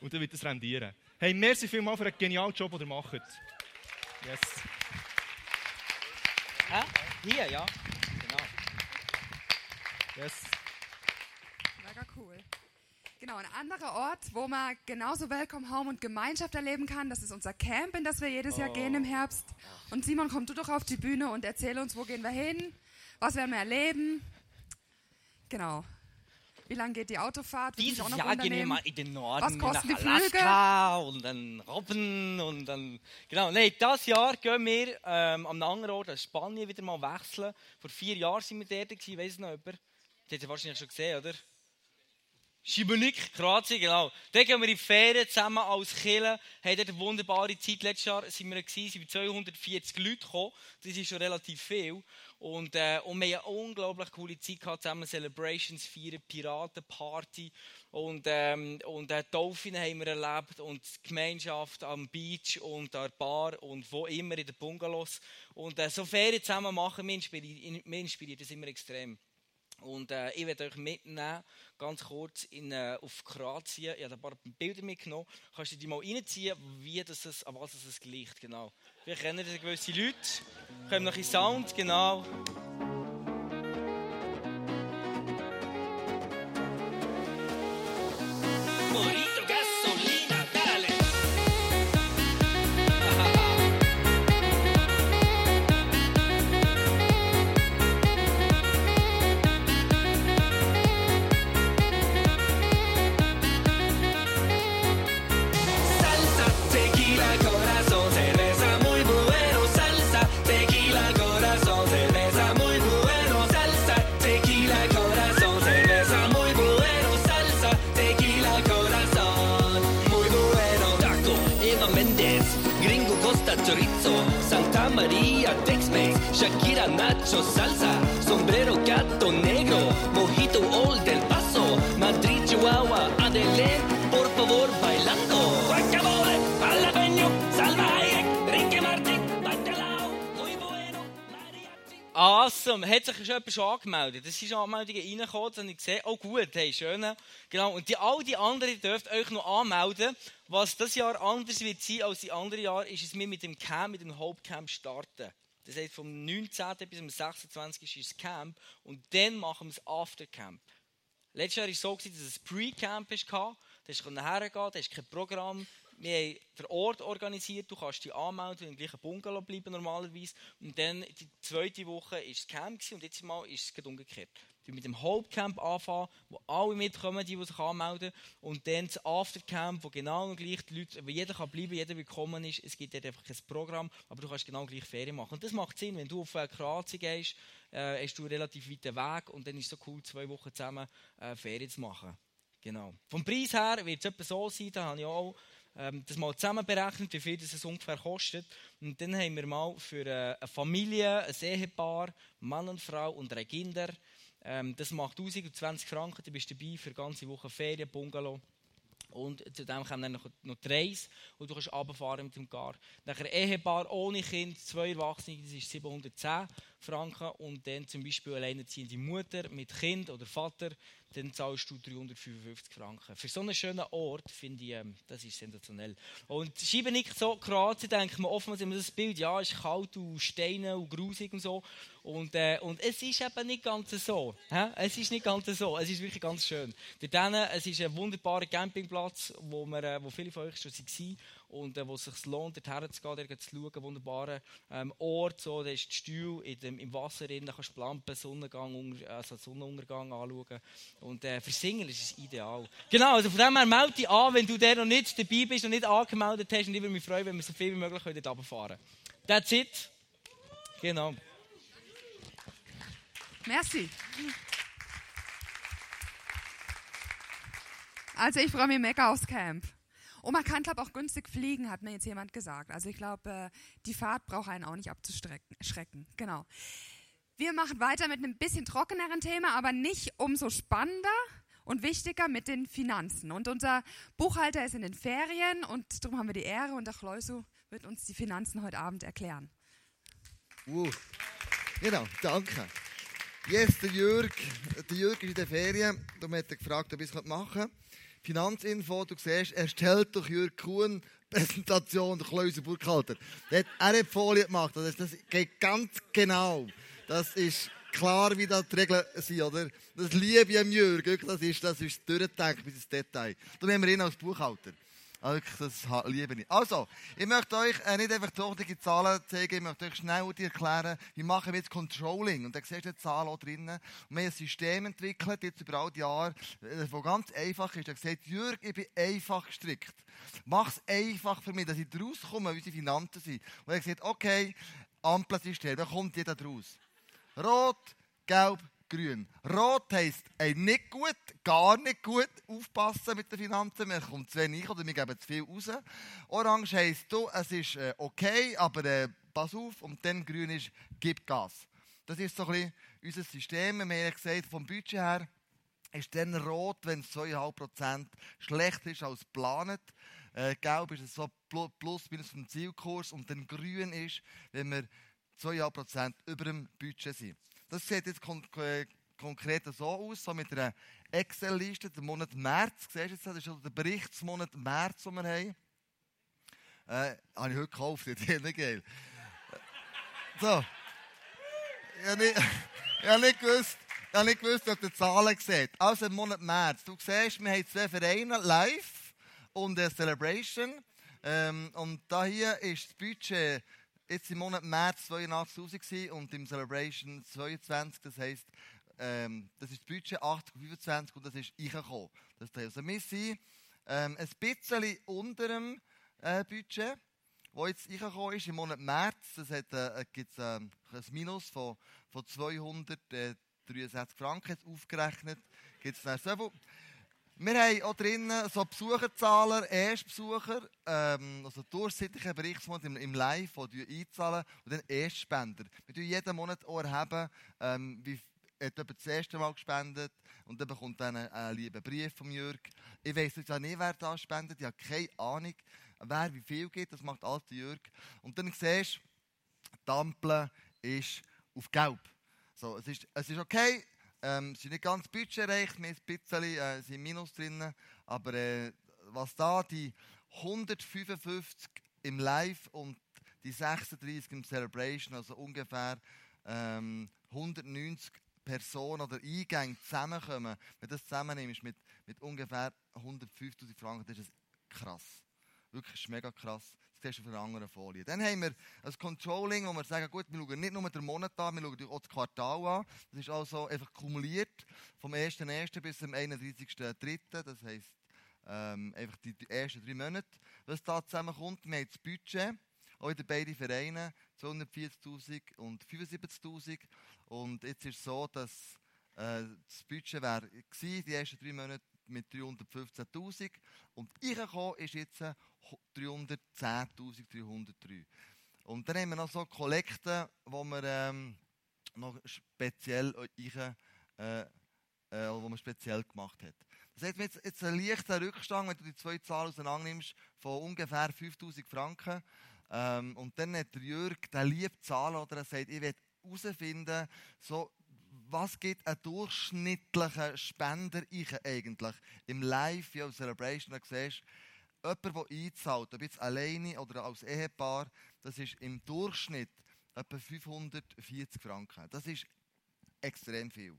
Und dann wird es rendieren. Hey, merci vielmals für einen genialen Job, den ihr macht. Yes. Hä? Hier, ja. Genau. Yes. Mega cool. Genau, ein anderer Ort, wo man genauso Welcome Home und Gemeinschaft erleben kann, das ist unser Camp, in das wir jedes Jahr oh. gehen im Herbst. Und Simon, komm du doch auf die Bühne und erzähl uns, wo gehen wir hin, was werden wir erleben. Genau. Wie lange geht die Autofahrt? Würde Dieses Jahr gehen wir mal in den Norden, Was kosten nach Alaska Flüge? und dann Robben und dann... Genau, nein, das Jahr gehen wir ähm, an einem anderen Ort, in Spanien, wieder mal wechseln. Vor vier Jahren sind wir dort, gewesen, weiss noch jemand? Das hat ihr wahrscheinlich schon gesehen, oder? Schibunik, Kroatien, genau. Da gehen wir in die Ferien zusammen als Killer, haben dort eine wunderbare Zeit. Letztes Jahr sind wir, gewesen, sind 240 Leute gekommen. Das ist schon relativ viel. Und, äh, und wir haben eine unglaublich coole Zeit gehabt, zusammen Celebrations feiern, Piratenparty und, ähm, und äh, Dolphin haben wir erlebt und die Gemeinschaft am Beach und an der Bar und wo immer in den Bungalows. Und äh, so Ferien zusammen machen, mich inspiriert, mich inspiriert das immer extrem. Und äh, ich werde euch mitnehmen, ganz kurz in, äh, auf Kroatien. Ich habe ein paar Bilder mitgenommen. Kannst du die mal reinziehen, wie das an was es gleicht, genau. Wir kennen gewisse Leute. Kommen noch in Sound, genau. Sich jemand schon angemeldet? Das ist Anmeldungen reingekommen, und ich gesehen, oh gut, hey, schön. Genau. Und die, all die anderen dürft euch noch anmelden. Was das Jahr anders wird sein als die anderen Jahre, ist es mir mit dem Camp, mit dem Hauptcamp starten. Das heißt, vom 19. bis zum 26. ist das Camp und dann machen wir das Aftercamp. Letztes Jahr war es so, dass es ein Pre-Camp hatte. Da konnte hergehen, da hast kein Programm. Wir haben den Ort organisiert, du kannst dich anmelden, im gleichen Bungalow bleiben normalerweise. Und dann die zweite Woche war das Camp und jetzt mal ist es umgekehrt. Wir mit dem Hauptcamp anfangen, wo alle mitkommen, die, die sich anmelden. Und dann das Aftercamp, wo genau gleich die Leute, wo jeder kann bleiben, jeder willkommen ist. Es gibt dort einfach kein Programm, aber du kannst genau gleich Ferien machen. Und das macht Sinn, wenn du auf äh, Kroatien gehst, äh, hast du einen relativ weiten Weg und dann ist es so cool, zwei Wochen zusammen äh, Ferien zu machen. Genau. Vom Preis her wird es etwa so sein, da habe ich auch ähm, das mal zusammen berechnet, wie viel das es ungefähr kostet. Und dann haben wir mal für äh, eine Familie, ein Ehepaar, Mann und Frau und drei Kinder, ähm, das macht 1020 Franken, du bist dabei für ganze Woche Ferien, Bungalow. Und zu dem kommen dann noch, noch die Reise und du kannst runterfahren mit dem Car. Nachher Ehepaar ohne Kind, zwei Erwachsene, das ist 710 Franken. Und dann zum Beispiel alleinerziehende Mutter mit Kind oder Vater, dann zahlst du 355 Franken. Für so einen schönen Ort finde ich, ähm, das ist sensationell. Und schiebe nicht so, Kroatien denkt man oftmals immer das Bild, ja, ist kalt und Steine und grusig und so. Und, äh, und es ist eben nicht ganz so. Hä? Es ist nicht ganz so. Es ist wirklich ganz schön. Dort es ist ein wunderbarer Campingplatz, wo, wir, äh, wo viele von euch schon waren und äh, wo es sich lohnt, dorthin zu dort zu schauen. Ein wunderbarer ähm, Ort, so, da ist die Stuhl in dem, im Wasser drin, da kannst du Lampen, Sonnengang, also Sonnenuntergang anschauen. Und äh, für Single ist es ideal. Genau, also von dem her melde dich an, wenn du der noch nicht dabei bist und nicht angemeldet hast. Und ich würde mich freuen, wenn wir so viel wie möglich dort runterfahren können. That's it. Genau. Merci. Also ich freue mich mega aufs Camp. Und man kann, glaube ich, auch günstig fliegen, hat mir jetzt jemand gesagt. Also ich glaube, äh, die Fahrt braucht einen auch nicht abzuschrecken. Genau. Wir machen weiter mit einem bisschen trockeneren Thema, aber nicht umso spannender und wichtiger mit den Finanzen. Und unser Buchhalter ist in den Ferien und darum haben wir die Ehre und der Chleusu wird uns die Finanzen heute Abend erklären. Uh, genau, danke. Yes, der Jürg, der Jürg ist in der Ferien. Du hast gefragt, ob ich es machen kann. Finanzinfo, du siehst, erstellt durch Jürg Kuhn Präsentation der Klöser Burkhalter. Er hat die Folie gemacht, das, das geht ganz genau. Das ist klar, wie da die Regeln sind, oder? Das liebe ich am Jürg, das ist, das ist durchgedacht bis ins Detail. Da haben wir ihn als Buchhalter. Das liebe ich. Also, ich möchte euch äh, nicht einfach tortige Zahlen zeigen, ich möchte euch schnell erklären, wie machen wir jetzt Controlling. Und da siehst du die Zahlen auch drinnen. Und wir haben ein System entwickelt, jetzt über all die Jahre, das äh, ganz einfach ist. Er gesagt, Jürg, ich bin einfach gestrickt. Mach es einfach für mich, dass ich daraus komme, wie unsere Finanzen sind. Und er gesagt, okay, Ampelsystem, da kommt jeder draus. Rot, Gelb, grün. Rot heisst ey, nicht gut, gar nicht gut. Aufpassen mit den Finanzen, man kommt zu wenig oder wir geben zu viel raus. Orange heisst, du, es ist äh, okay, aber äh, pass auf. Und dann grün ist, gib Gas. Das ist so ein bisschen unser System. Wir haben gesagt, vom Budget her ist dann rot, wenn es 2,5% schlechter ist als geplant. Äh, gelb ist so plus minus vom Zielkurs. Und dann grün ist, wenn wir 2,5% über dem Budget sind. Das sieht jetzt kon äh, konkret so aus, so mit einer Excel-Liste, der Monat März. Siehst du jetzt, das ist der Berichtsmonat März, den wir haben. Äh, habe ich heute gekauft, das ist nicht geil. So. Ich habe nicht, ich habe nicht gewusst, ich habe nicht gewusst, ob ihr die Zahlen seht. Also im Monat März. Du siehst, wir haben zwei Vereine, Live und eine Celebration. Ähm, und da hier ist das Budget jetzt im Monat März 82.000 und im Celebration 22, das heisst, ähm, das ist das Budget 8,25 und das ist eingekommen. Das also wir sind ähm, ein bisschen unter dem äh, Budget, das jetzt eingekommen ist im Monat März. Das hat, äh, gibt äh, ein Minus von, von 263 Franken jetzt aufgerechnet. Gibt es so viel. Wir haben auch drinnen so Besucherzahler, Erstbesucher, ähm, also durchschnittliche Berichtsmonat im, im Live, die einzahlen und dann Erstspender. Wir tun jeden Monat auch erheben, ähm, wie hat jemand das erste Mal gespendet und dann bekommt dann einen, einen lieben Brief von Jörg. Ich weiss jetzt auch nicht, wer da spendet, ich habe keine Ahnung, wer wie viel gibt, das macht alte Jörg. Und dann siehst du, die Ampel ist auf Gelb. So, es, ist, es ist okay, ähm, sind nicht ganz budgetreich, wir sind ein bisschen äh, sind Minus drin. Aber äh, was da die 155 im Live und die 36 im Celebration, also ungefähr ähm, 190 Personen oder Eingänge zusammenkommen, wenn du das zusammennimmst mit, mit ungefähr 150.000 Franken, das ist krass. Wirklich ist mega krass. Das siehst auf einer anderen Folie. Dann haben wir ein Controlling, wo wir sagen, gut, wir schauen nicht nur den Monat an, wir schauen auch das Quartal an. Das ist also einfach kumuliert vom 1.1. bis zum 31.3. Das heisst, ähm, einfach die, ersten drei Monate, was da zusammenkommt. Wir haben das Budget, auch wieder beide Vereine, 240'000 und 75'000. Und jetzt ist es so, dass äh, das Budget wäre die ersten drei Monate mit 315'000 und reingekommen ist jetzt 310'303. Und dann haben wir noch so Kollekten, wo wir ähm, noch speziell rein, äh, äh, wo man speziell gemacht hat. Das heißt, jetzt, jetzt ein leichter Rückstand, wenn du die zwei Zahlen auseinander nimmst, von ungefähr 5000 Franken. Ähm, und dann hat Jürg, der liebt Zahlen, oder er sagt, ich will herausfinden, so, was gibt ein durchschnittlicher Spender ich eigentlich im Live, ja, Celebration, da siehst jemand, der einzahlt, ob jetzt alleine oder als Ehepaar, das ist im Durchschnitt etwa 540 Franken. Das ist extrem viel.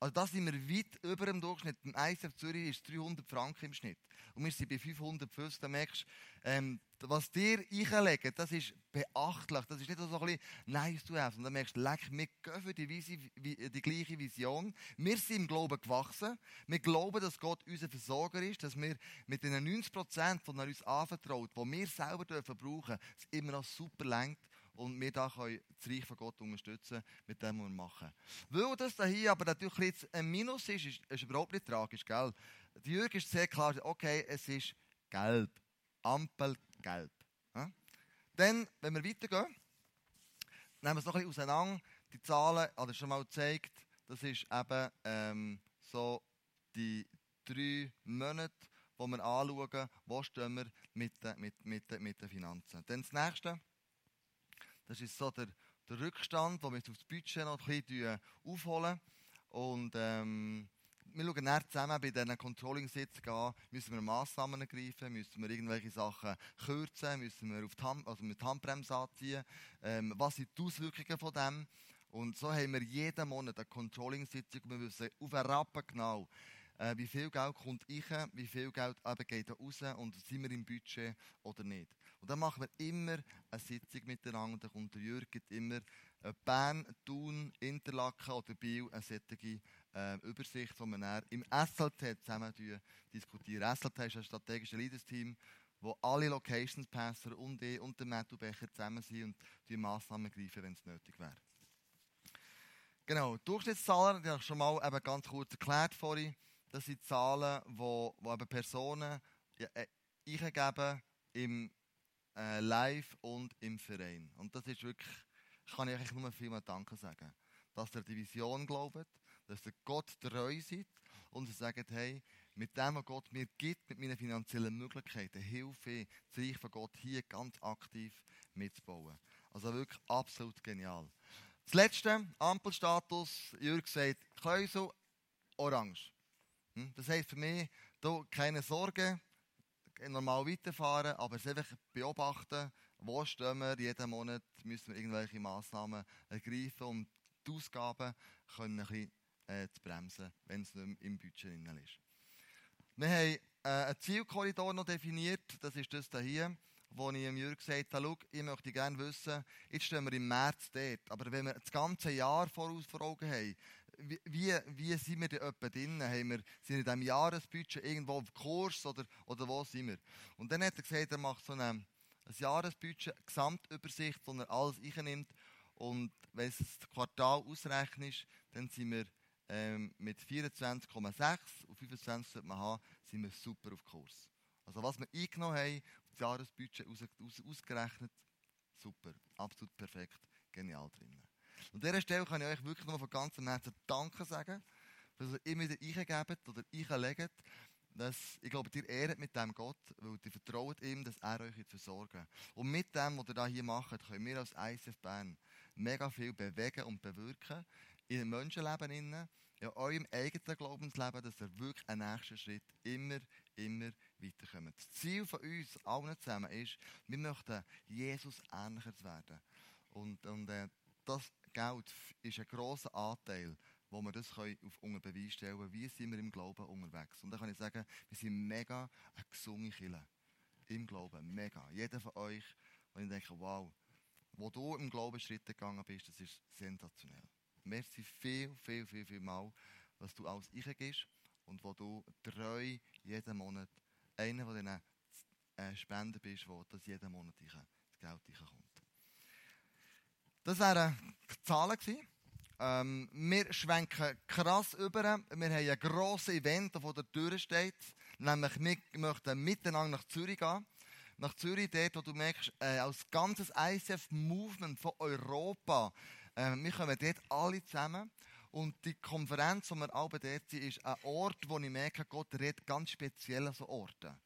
Also da sind wir weit über dem Durchschnitt. Im ISF Zürich ist 300 Franken im Schnitt. Und wir sind bei 550. Da merkst du, ähm, was dir einlegen, das ist beachtlich. Das ist nicht so ein bisschen nice to have. Und dann merkst du, leck, wir gehen für die, Visi, die gleiche Vision. Wir sind im Glauben gewachsen. Wir glauben, dass Gott unser Versorger ist, dass wir mit den 90 Prozent, die er uns anvertraut, die wir selber dürfen brauchen, es immer noch super lenkt und wir da können das Reich von Gott unterstützen mit dem, was wir machen. Weil das hier aber natürlich jetzt ein Minus ist, ist, ist überhaupt nicht tragisch, gell? Die Jürg ist sehr klar, okay, es ist gelb. Ampel gelb. Ja? Dann, wenn wir weitergehen, nehmen wir es noch ein bisschen auseinander. Die Zahlen, ich schon mal gezeigt, das ist eben ähm, so die drei Monate, wo wir anschauen, wo stehen wir mit den, mit, mit, mit Finanzen. Dann das nächste. Das ist so der, der Rückstand, den wir jetzt auf das Budget noch ein bisschen aufholen. Und ähm, wir schauen dann zusammen bei diesen Controlling-Sitzungen an, müssen wir Massnahmen ergreifen, müssen wir irgendwelche Sachen kürzen, müssen wir auf die Hand, also mit Handbremse anziehen, ähm, was sind die Auswirkungen von dem. Und so haben wir jeden Monat eine Controlling-Sitzung wir wissen auf einen Rappen genau, äh, wie viel Geld kommt rein, wie viel Geld eben geht raus und sind wir im Budget oder nicht. Und dann machen wir immer eine Sitzung miteinander. Da kommt der Jürgen immer äh, Bern, Thun, Interlaken oder Biel eine solche äh, Übersicht, die wir dann im SLT zusammen diskutieren. SLT ist ein strategisches Leaders-Team, wo alle Locations Passer und ich und der Matthew Becher zusammen sind und die Massnahmen greifen, wenn es nötig wäre. Genau, Durchschnittszahlen, die habe ich schon mal eben ganz kurz erklärt vorhin. Das sind Zahlen, wo, wo Personen ja, äh, eingeben im äh, live und im Verein. Und das ist wirklich, kann ich eigentlich nur vielmal Danke sagen. Dass ihr die Vision glaubt, dass ihr Gott treu seid und ihr sagt, hey, mit dem, was Gott mir gibt, mit meinen finanziellen Möglichkeiten, hilfe ich, das Reich von Gott hier ganz aktiv mitzubauen. Also wirklich absolut genial. Das letzte, Ampelstatus, Jürg sagt, Kleusel, orange. Hm? Das heisst für mich, keine Sorge, normal weiterfahren, aber es einfach beobachten, wo stehen wir, jeden Monat müssen wir irgendwelche Massnahmen ergreifen, um die Ausgaben können ein bisschen, äh, zu bremsen, wenn es nicht mehr im Budget drin ist. Wir haben äh, einen Zielkorridor noch definiert, das ist das hier, wo ich dem Jürg gesagt habe, ich möchte gerne wissen, jetzt stehen wir im März dort, aber wenn wir das ganze Jahr voraus vor Augen haben, wie, wie, sind wir da etwa drin? Wir, sind wir in diesem Jahresbudget irgendwo auf Kurs oder, oder wo sind wir? Und dann hat er gesagt, er macht so eine, ein Jahresbudget, eine Gesamtübersicht, wo er alles einnimmt. Und wenn es das Quartal ausrechnet, dann sind wir ähm, mit 24,6 und 25 sollte man haben, sind wir super auf Kurs. Also was wir eingenommen haben, das Jahresbudget aus, aus, ausgerechnet, super, absolut perfekt, genial drin. An dieser Stelle kann ich euch wirklich nur von ganzem Herzen Danke sagen, dass ihr immer wieder eingebt oder einlegt. Dass, ich glaube, ihr ehrt mit dem Gott, weil ihr vertraut ihm, dass er euch versorgen Und mit dem, was ihr hier macht, können wir als ICF Bern mega viel bewegen und bewirken in dem Menschenleben, in eurem eigenen Glaubensleben, dass ihr wirklich einen nächsten Schritt immer, immer weiterkommt. Das Ziel von uns allen zusammen ist, wir möchten Jesus ähnlicher werden. Und, und äh, das Geld ist ein grosser Anteil, wo wir das auf unter Beweis stellen können, wie sind wir im Glauben unterwegs. Und da kann ich sagen, wir sind mega eine gesunde Kille. im Glauben. Mega. Jeder von euch, und ich denke, wow, wo du im Glauben Schritte gegangen bist, das ist sensationell. Merci viel, viel, viel, viel mal, was du alles eingibst und wo du treu jeden Monat einer von diesen äh, Spenden bist, wo das jeden Monat das Geld reinkommt. Das wären die Zahlen. Ähm, wir schwenken krass über. Wir haben ein grosses Event, das vor der Tür steht. Nämlich, wir möchten miteinander nach Zürich gehen. Nach Zürich, dort, wo du merkst, äh, als ganzes ICF-Movement von Europa, äh, wir kommen dort alle zusammen. Und die Konferenz, wo wir alle dort sind, ist ein Ort, wo ich merke, Gott redet ganz speziell an so Orten.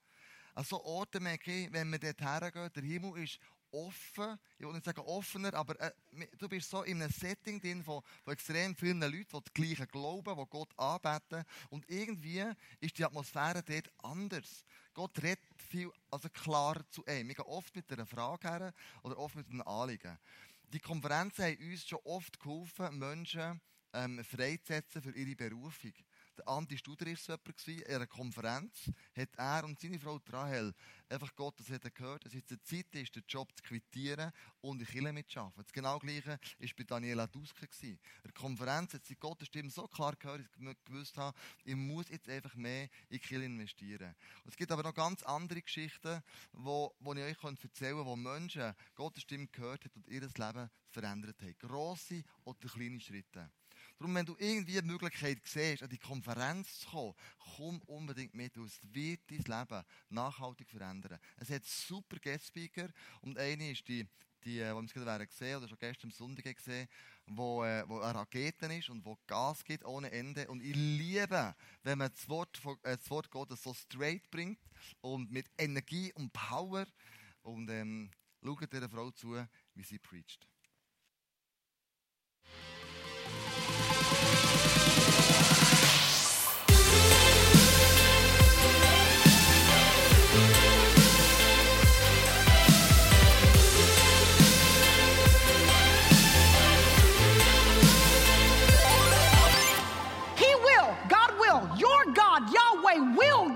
An so Orten merke ich, wenn wir dort hergehen, der Himmel ist offen, ich will nicht sagen offener, aber äh, du bist so in einem Setting drin von, von extrem vielen Leuten, die das Gleiche glauben, die Gott anbeten. Und irgendwie ist die Atmosphäre dort anders. Gott redet viel also klarer zu einem. Wir gehen oft mit einer Frage her oder oft mit einem Anliegen. Die Konferenzen haben uns schon oft geholfen, Menschen ähm, freizusetzen für ihre Berufung. Der Andi Studer war so jemand in einer Konferenz, hat er und seine Frau Rahel einfach Gottes hat gehört, dass jetzt die Zeit ist, den Job zu quittieren und in Kirche mitzuarbeiten. Das genau gleiche war bei Daniela Duske. In der Konferenz hat sie Gottes Stimme so klar gehört, dass ich gewusst habe, ich muss jetzt einfach mehr in Kirche investieren. Und es gibt aber noch ganz andere Geschichten, wo, wo ich euch erzählen kann, wo Menschen Gottes Stimme gehört haben und ihr Leben verändert haben. Grosse oder kleine Schritte. Darum, wenn du irgendwie die Möglichkeit siehst, an die Konferenz zu kommen, komm unbedingt mit. Es wird dein Leben nachhaltig verändern. Es hat super Guest-Speaker und eine ist die, die, äh, die wir gerade gesehen oder schon gestern am Sonntag gesehen, wo, äh, wo eine Rakete ist und wo Gas gibt ohne Ende. Und ich liebe, wenn man das Wort, äh, das Wort Gottes so straight bringt und mit Energie und Power. Und ähm, schaut dieser Frau zu, wie sie preacht.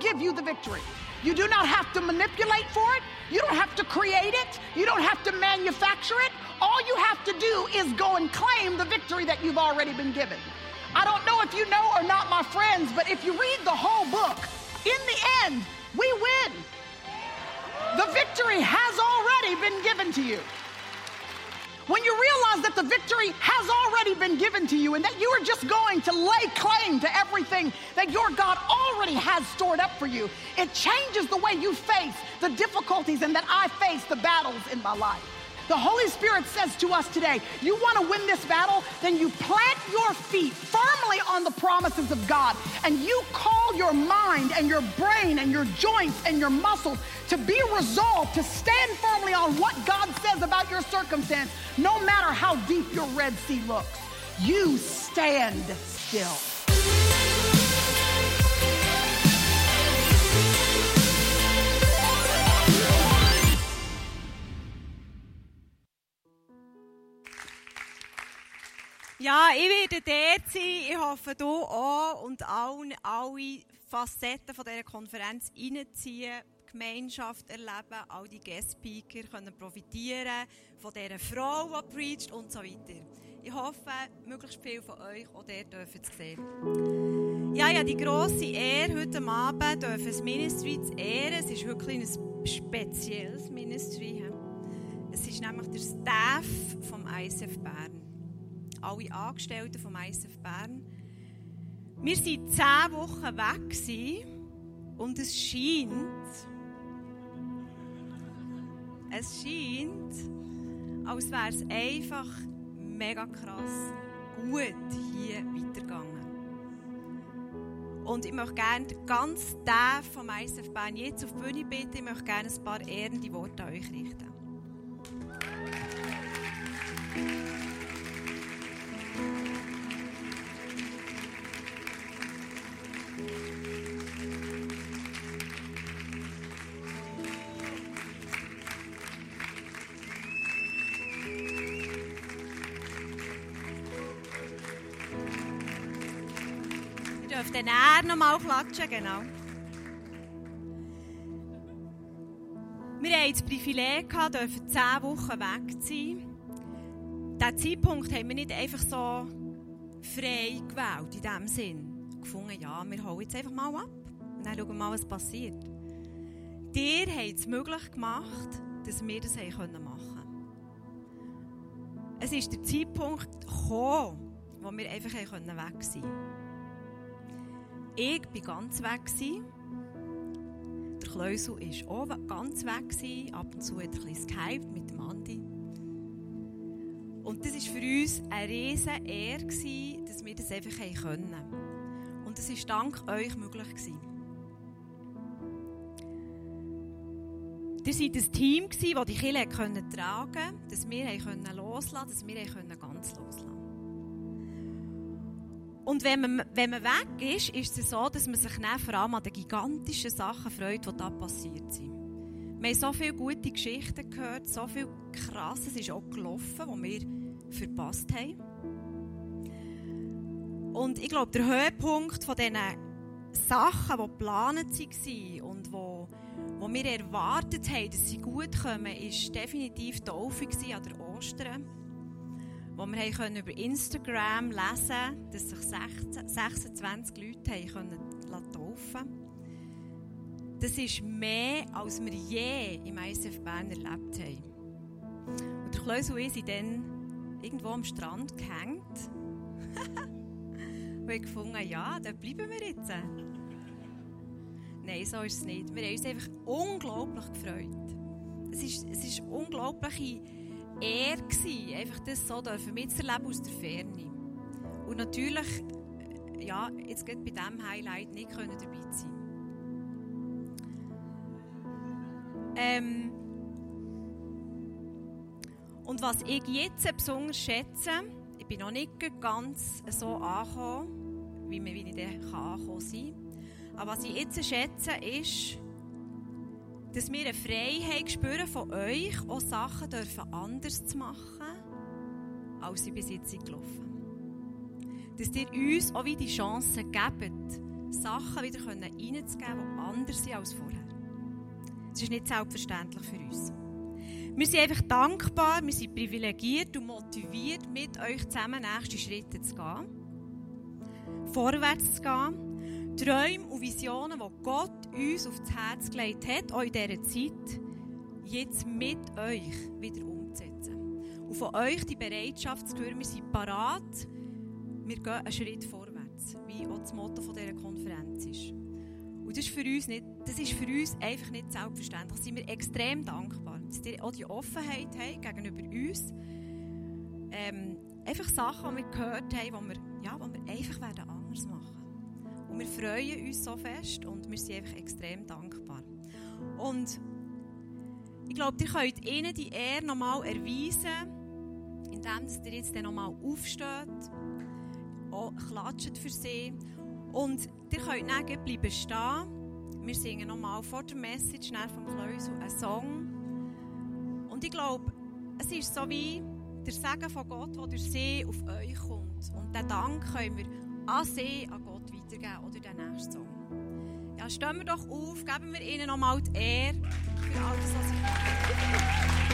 Give you the victory. You do not have to manipulate for it. You don't have to create it. You don't have to manufacture it. All you have to do is go and claim the victory that you've already been given. I don't know if you know or not, my friends, but if you read the whole book, in the end, we win. The victory has already been given to you. When you realize that the victory has already been given to you and that you are just going to lay claim to everything that your God already has stored up for you, it changes the way you face the difficulties and that I face the battles in my life. The Holy Spirit says to us today, you want to win this battle? Then you plant your feet firmly on the promises of God and you call your mind and your brain and your joints and your muscles to be resolved to stand firmly on what God says about your circumstance, no matter how deep your Red Sea looks. You stand still. Ja, ich werde dort sein. Ich hoffe, du auch und alle, alle Facetten von dieser Konferenz reinziehen, Gemeinschaft erleben, all die Guest-Speaker können profitieren von dieser Frau, die preacht und so weiter. Ich hoffe, möglichst viele von euch auch dort dürfen zu sehen. Ja, ja, die grosse Ehre heute Abend dürfen das Ministry zu ehren. Es ist wirklich ein spezielles Ministry. Es ist nämlich der Staff vom ISF Bern alle Angestellten vom ISF Bern. Wir waren zehn Wochen weg und es scheint, es scheint, als wäre es einfach mega krass gut hier weitergegangen. Und ich möchte gerne den ganzen Tag vom ISF Bern jetzt auf die Bühne bitten. Ich möchte gerne ein paar ehrende Worte an euch richten. Dann er nochmal klatschen, genau. Wir haben das Privileg gehabt, dürfen zehn Wochen weg sein. Diesen Zeitpunkt haben wir nicht einfach so frei gewählt, in dem Sinn. Gefunden, ja, wir holen jetzt einfach mal ab und dann schauen wir mal, was passiert. Dir habt es möglich gemacht, dass wir das machen können. Es ist der Zeitpunkt gekommen, wo wir einfach weg sein konnten. Ich war ganz weg. Der Kleusel war auch ganz weg. Ab und zu hat er bisschen gehypt mit dem Andi. Und das war für uns eine riesige Ehre, dass wir das einfach können. Und das war dank euch möglich. Ihr seid ein Team, das die Kirche tragen konnte, dass wir loslassen dass wir ganz Und wenn man, wenn man weg ist, ist es so, dass man sich vor allem an den gigantischen Sachen freut, die da passiert sind. Wir haben so viele gute Geschichten gehört, so viel Krasses ist auch gelaufen, was wir verpasst haben. Und ich glaube, der Höhepunkt von diesen Sachen, die geplant waren und wo, wo wir erwartet haben, dass sie gut kommen, war definitiv die Taufe an der Ostern. Wo wir können über Instagram lesen konnten, dass sich 16, 26 Leute haben taufen konnten. Das ist mehr, als wir je im ISF Bern erlebt haben. Und der Klaus und ich sind dann irgendwo am Strand gehängt. und ich gefunden, ja, da bleiben wir jetzt. Nein, so ist es nicht. Wir haben uns einfach unglaublich gefreut. Es ist, es ist unglaubliche Ehre gewesen, einfach das so dürfen mitzuerleben aus der Ferne. Und natürlich, ja, jetzt geht bei diesem Highlight nicht können dabei sein. Ähm, und was ich jetzt besonders schätze, ich bin noch nicht ganz so angekommen, wie, wie ich dann angekommen sein kann. Aber was ich jetzt schätze, ist, dass wir eine Freiheit spüren von euch, auch Sachen dürfen anders zu machen, als sie bis jetzt gelaufen Dass ihr uns auch wieder die Chance gebt, Sachen wieder reinzugeben, die anders sind als vorher. Das ist nicht selbstverständlich für uns. Wir sind einfach dankbar, wir sind privilegiert und motiviert, mit euch zusammen nächste Schritte zu gehen. Vorwärts zu gehen. Träume und Visionen, die Gott uns aufs Herz gelegt hat, auch in dieser Zeit, jetzt mit euch wieder umzusetzen. Und von euch die Bereitschaft zu hören, wir sind parat, wir gehen einen Schritt vorwärts, wie auch das Motto dieser Konferenz ist. Und das ist für uns, nicht, das ist für uns einfach nicht selbstverständlich. Da sind wir extrem dankbar, dass ihr auch die Offenheit habt gegenüber uns. Ähm, einfach Sachen, die wir gehört haben, die wir, ja, wir einfach werden anders machen Und wir freuen uns so fest und wir sind einfach extrem dankbar. Und ich glaube, ihr könnt ihnen die Ehre nochmal erweisen, indem ihr jetzt nochmal aufsteht, auch klatscht für sie und ihr könnt dann bleiben stehen. Wir singen nochmal vor der Message vom Kleusel einen Song. Und ich glaube, es ist so wie der Segen von Gott, der durch sie auf euch kommt. Und den Dank können wir an sie, an Gott weitergeben, oder den nächsten Song. Ja, stehen wir doch auf, geben wir ihnen nochmal die Ehre für alles, was sie machen.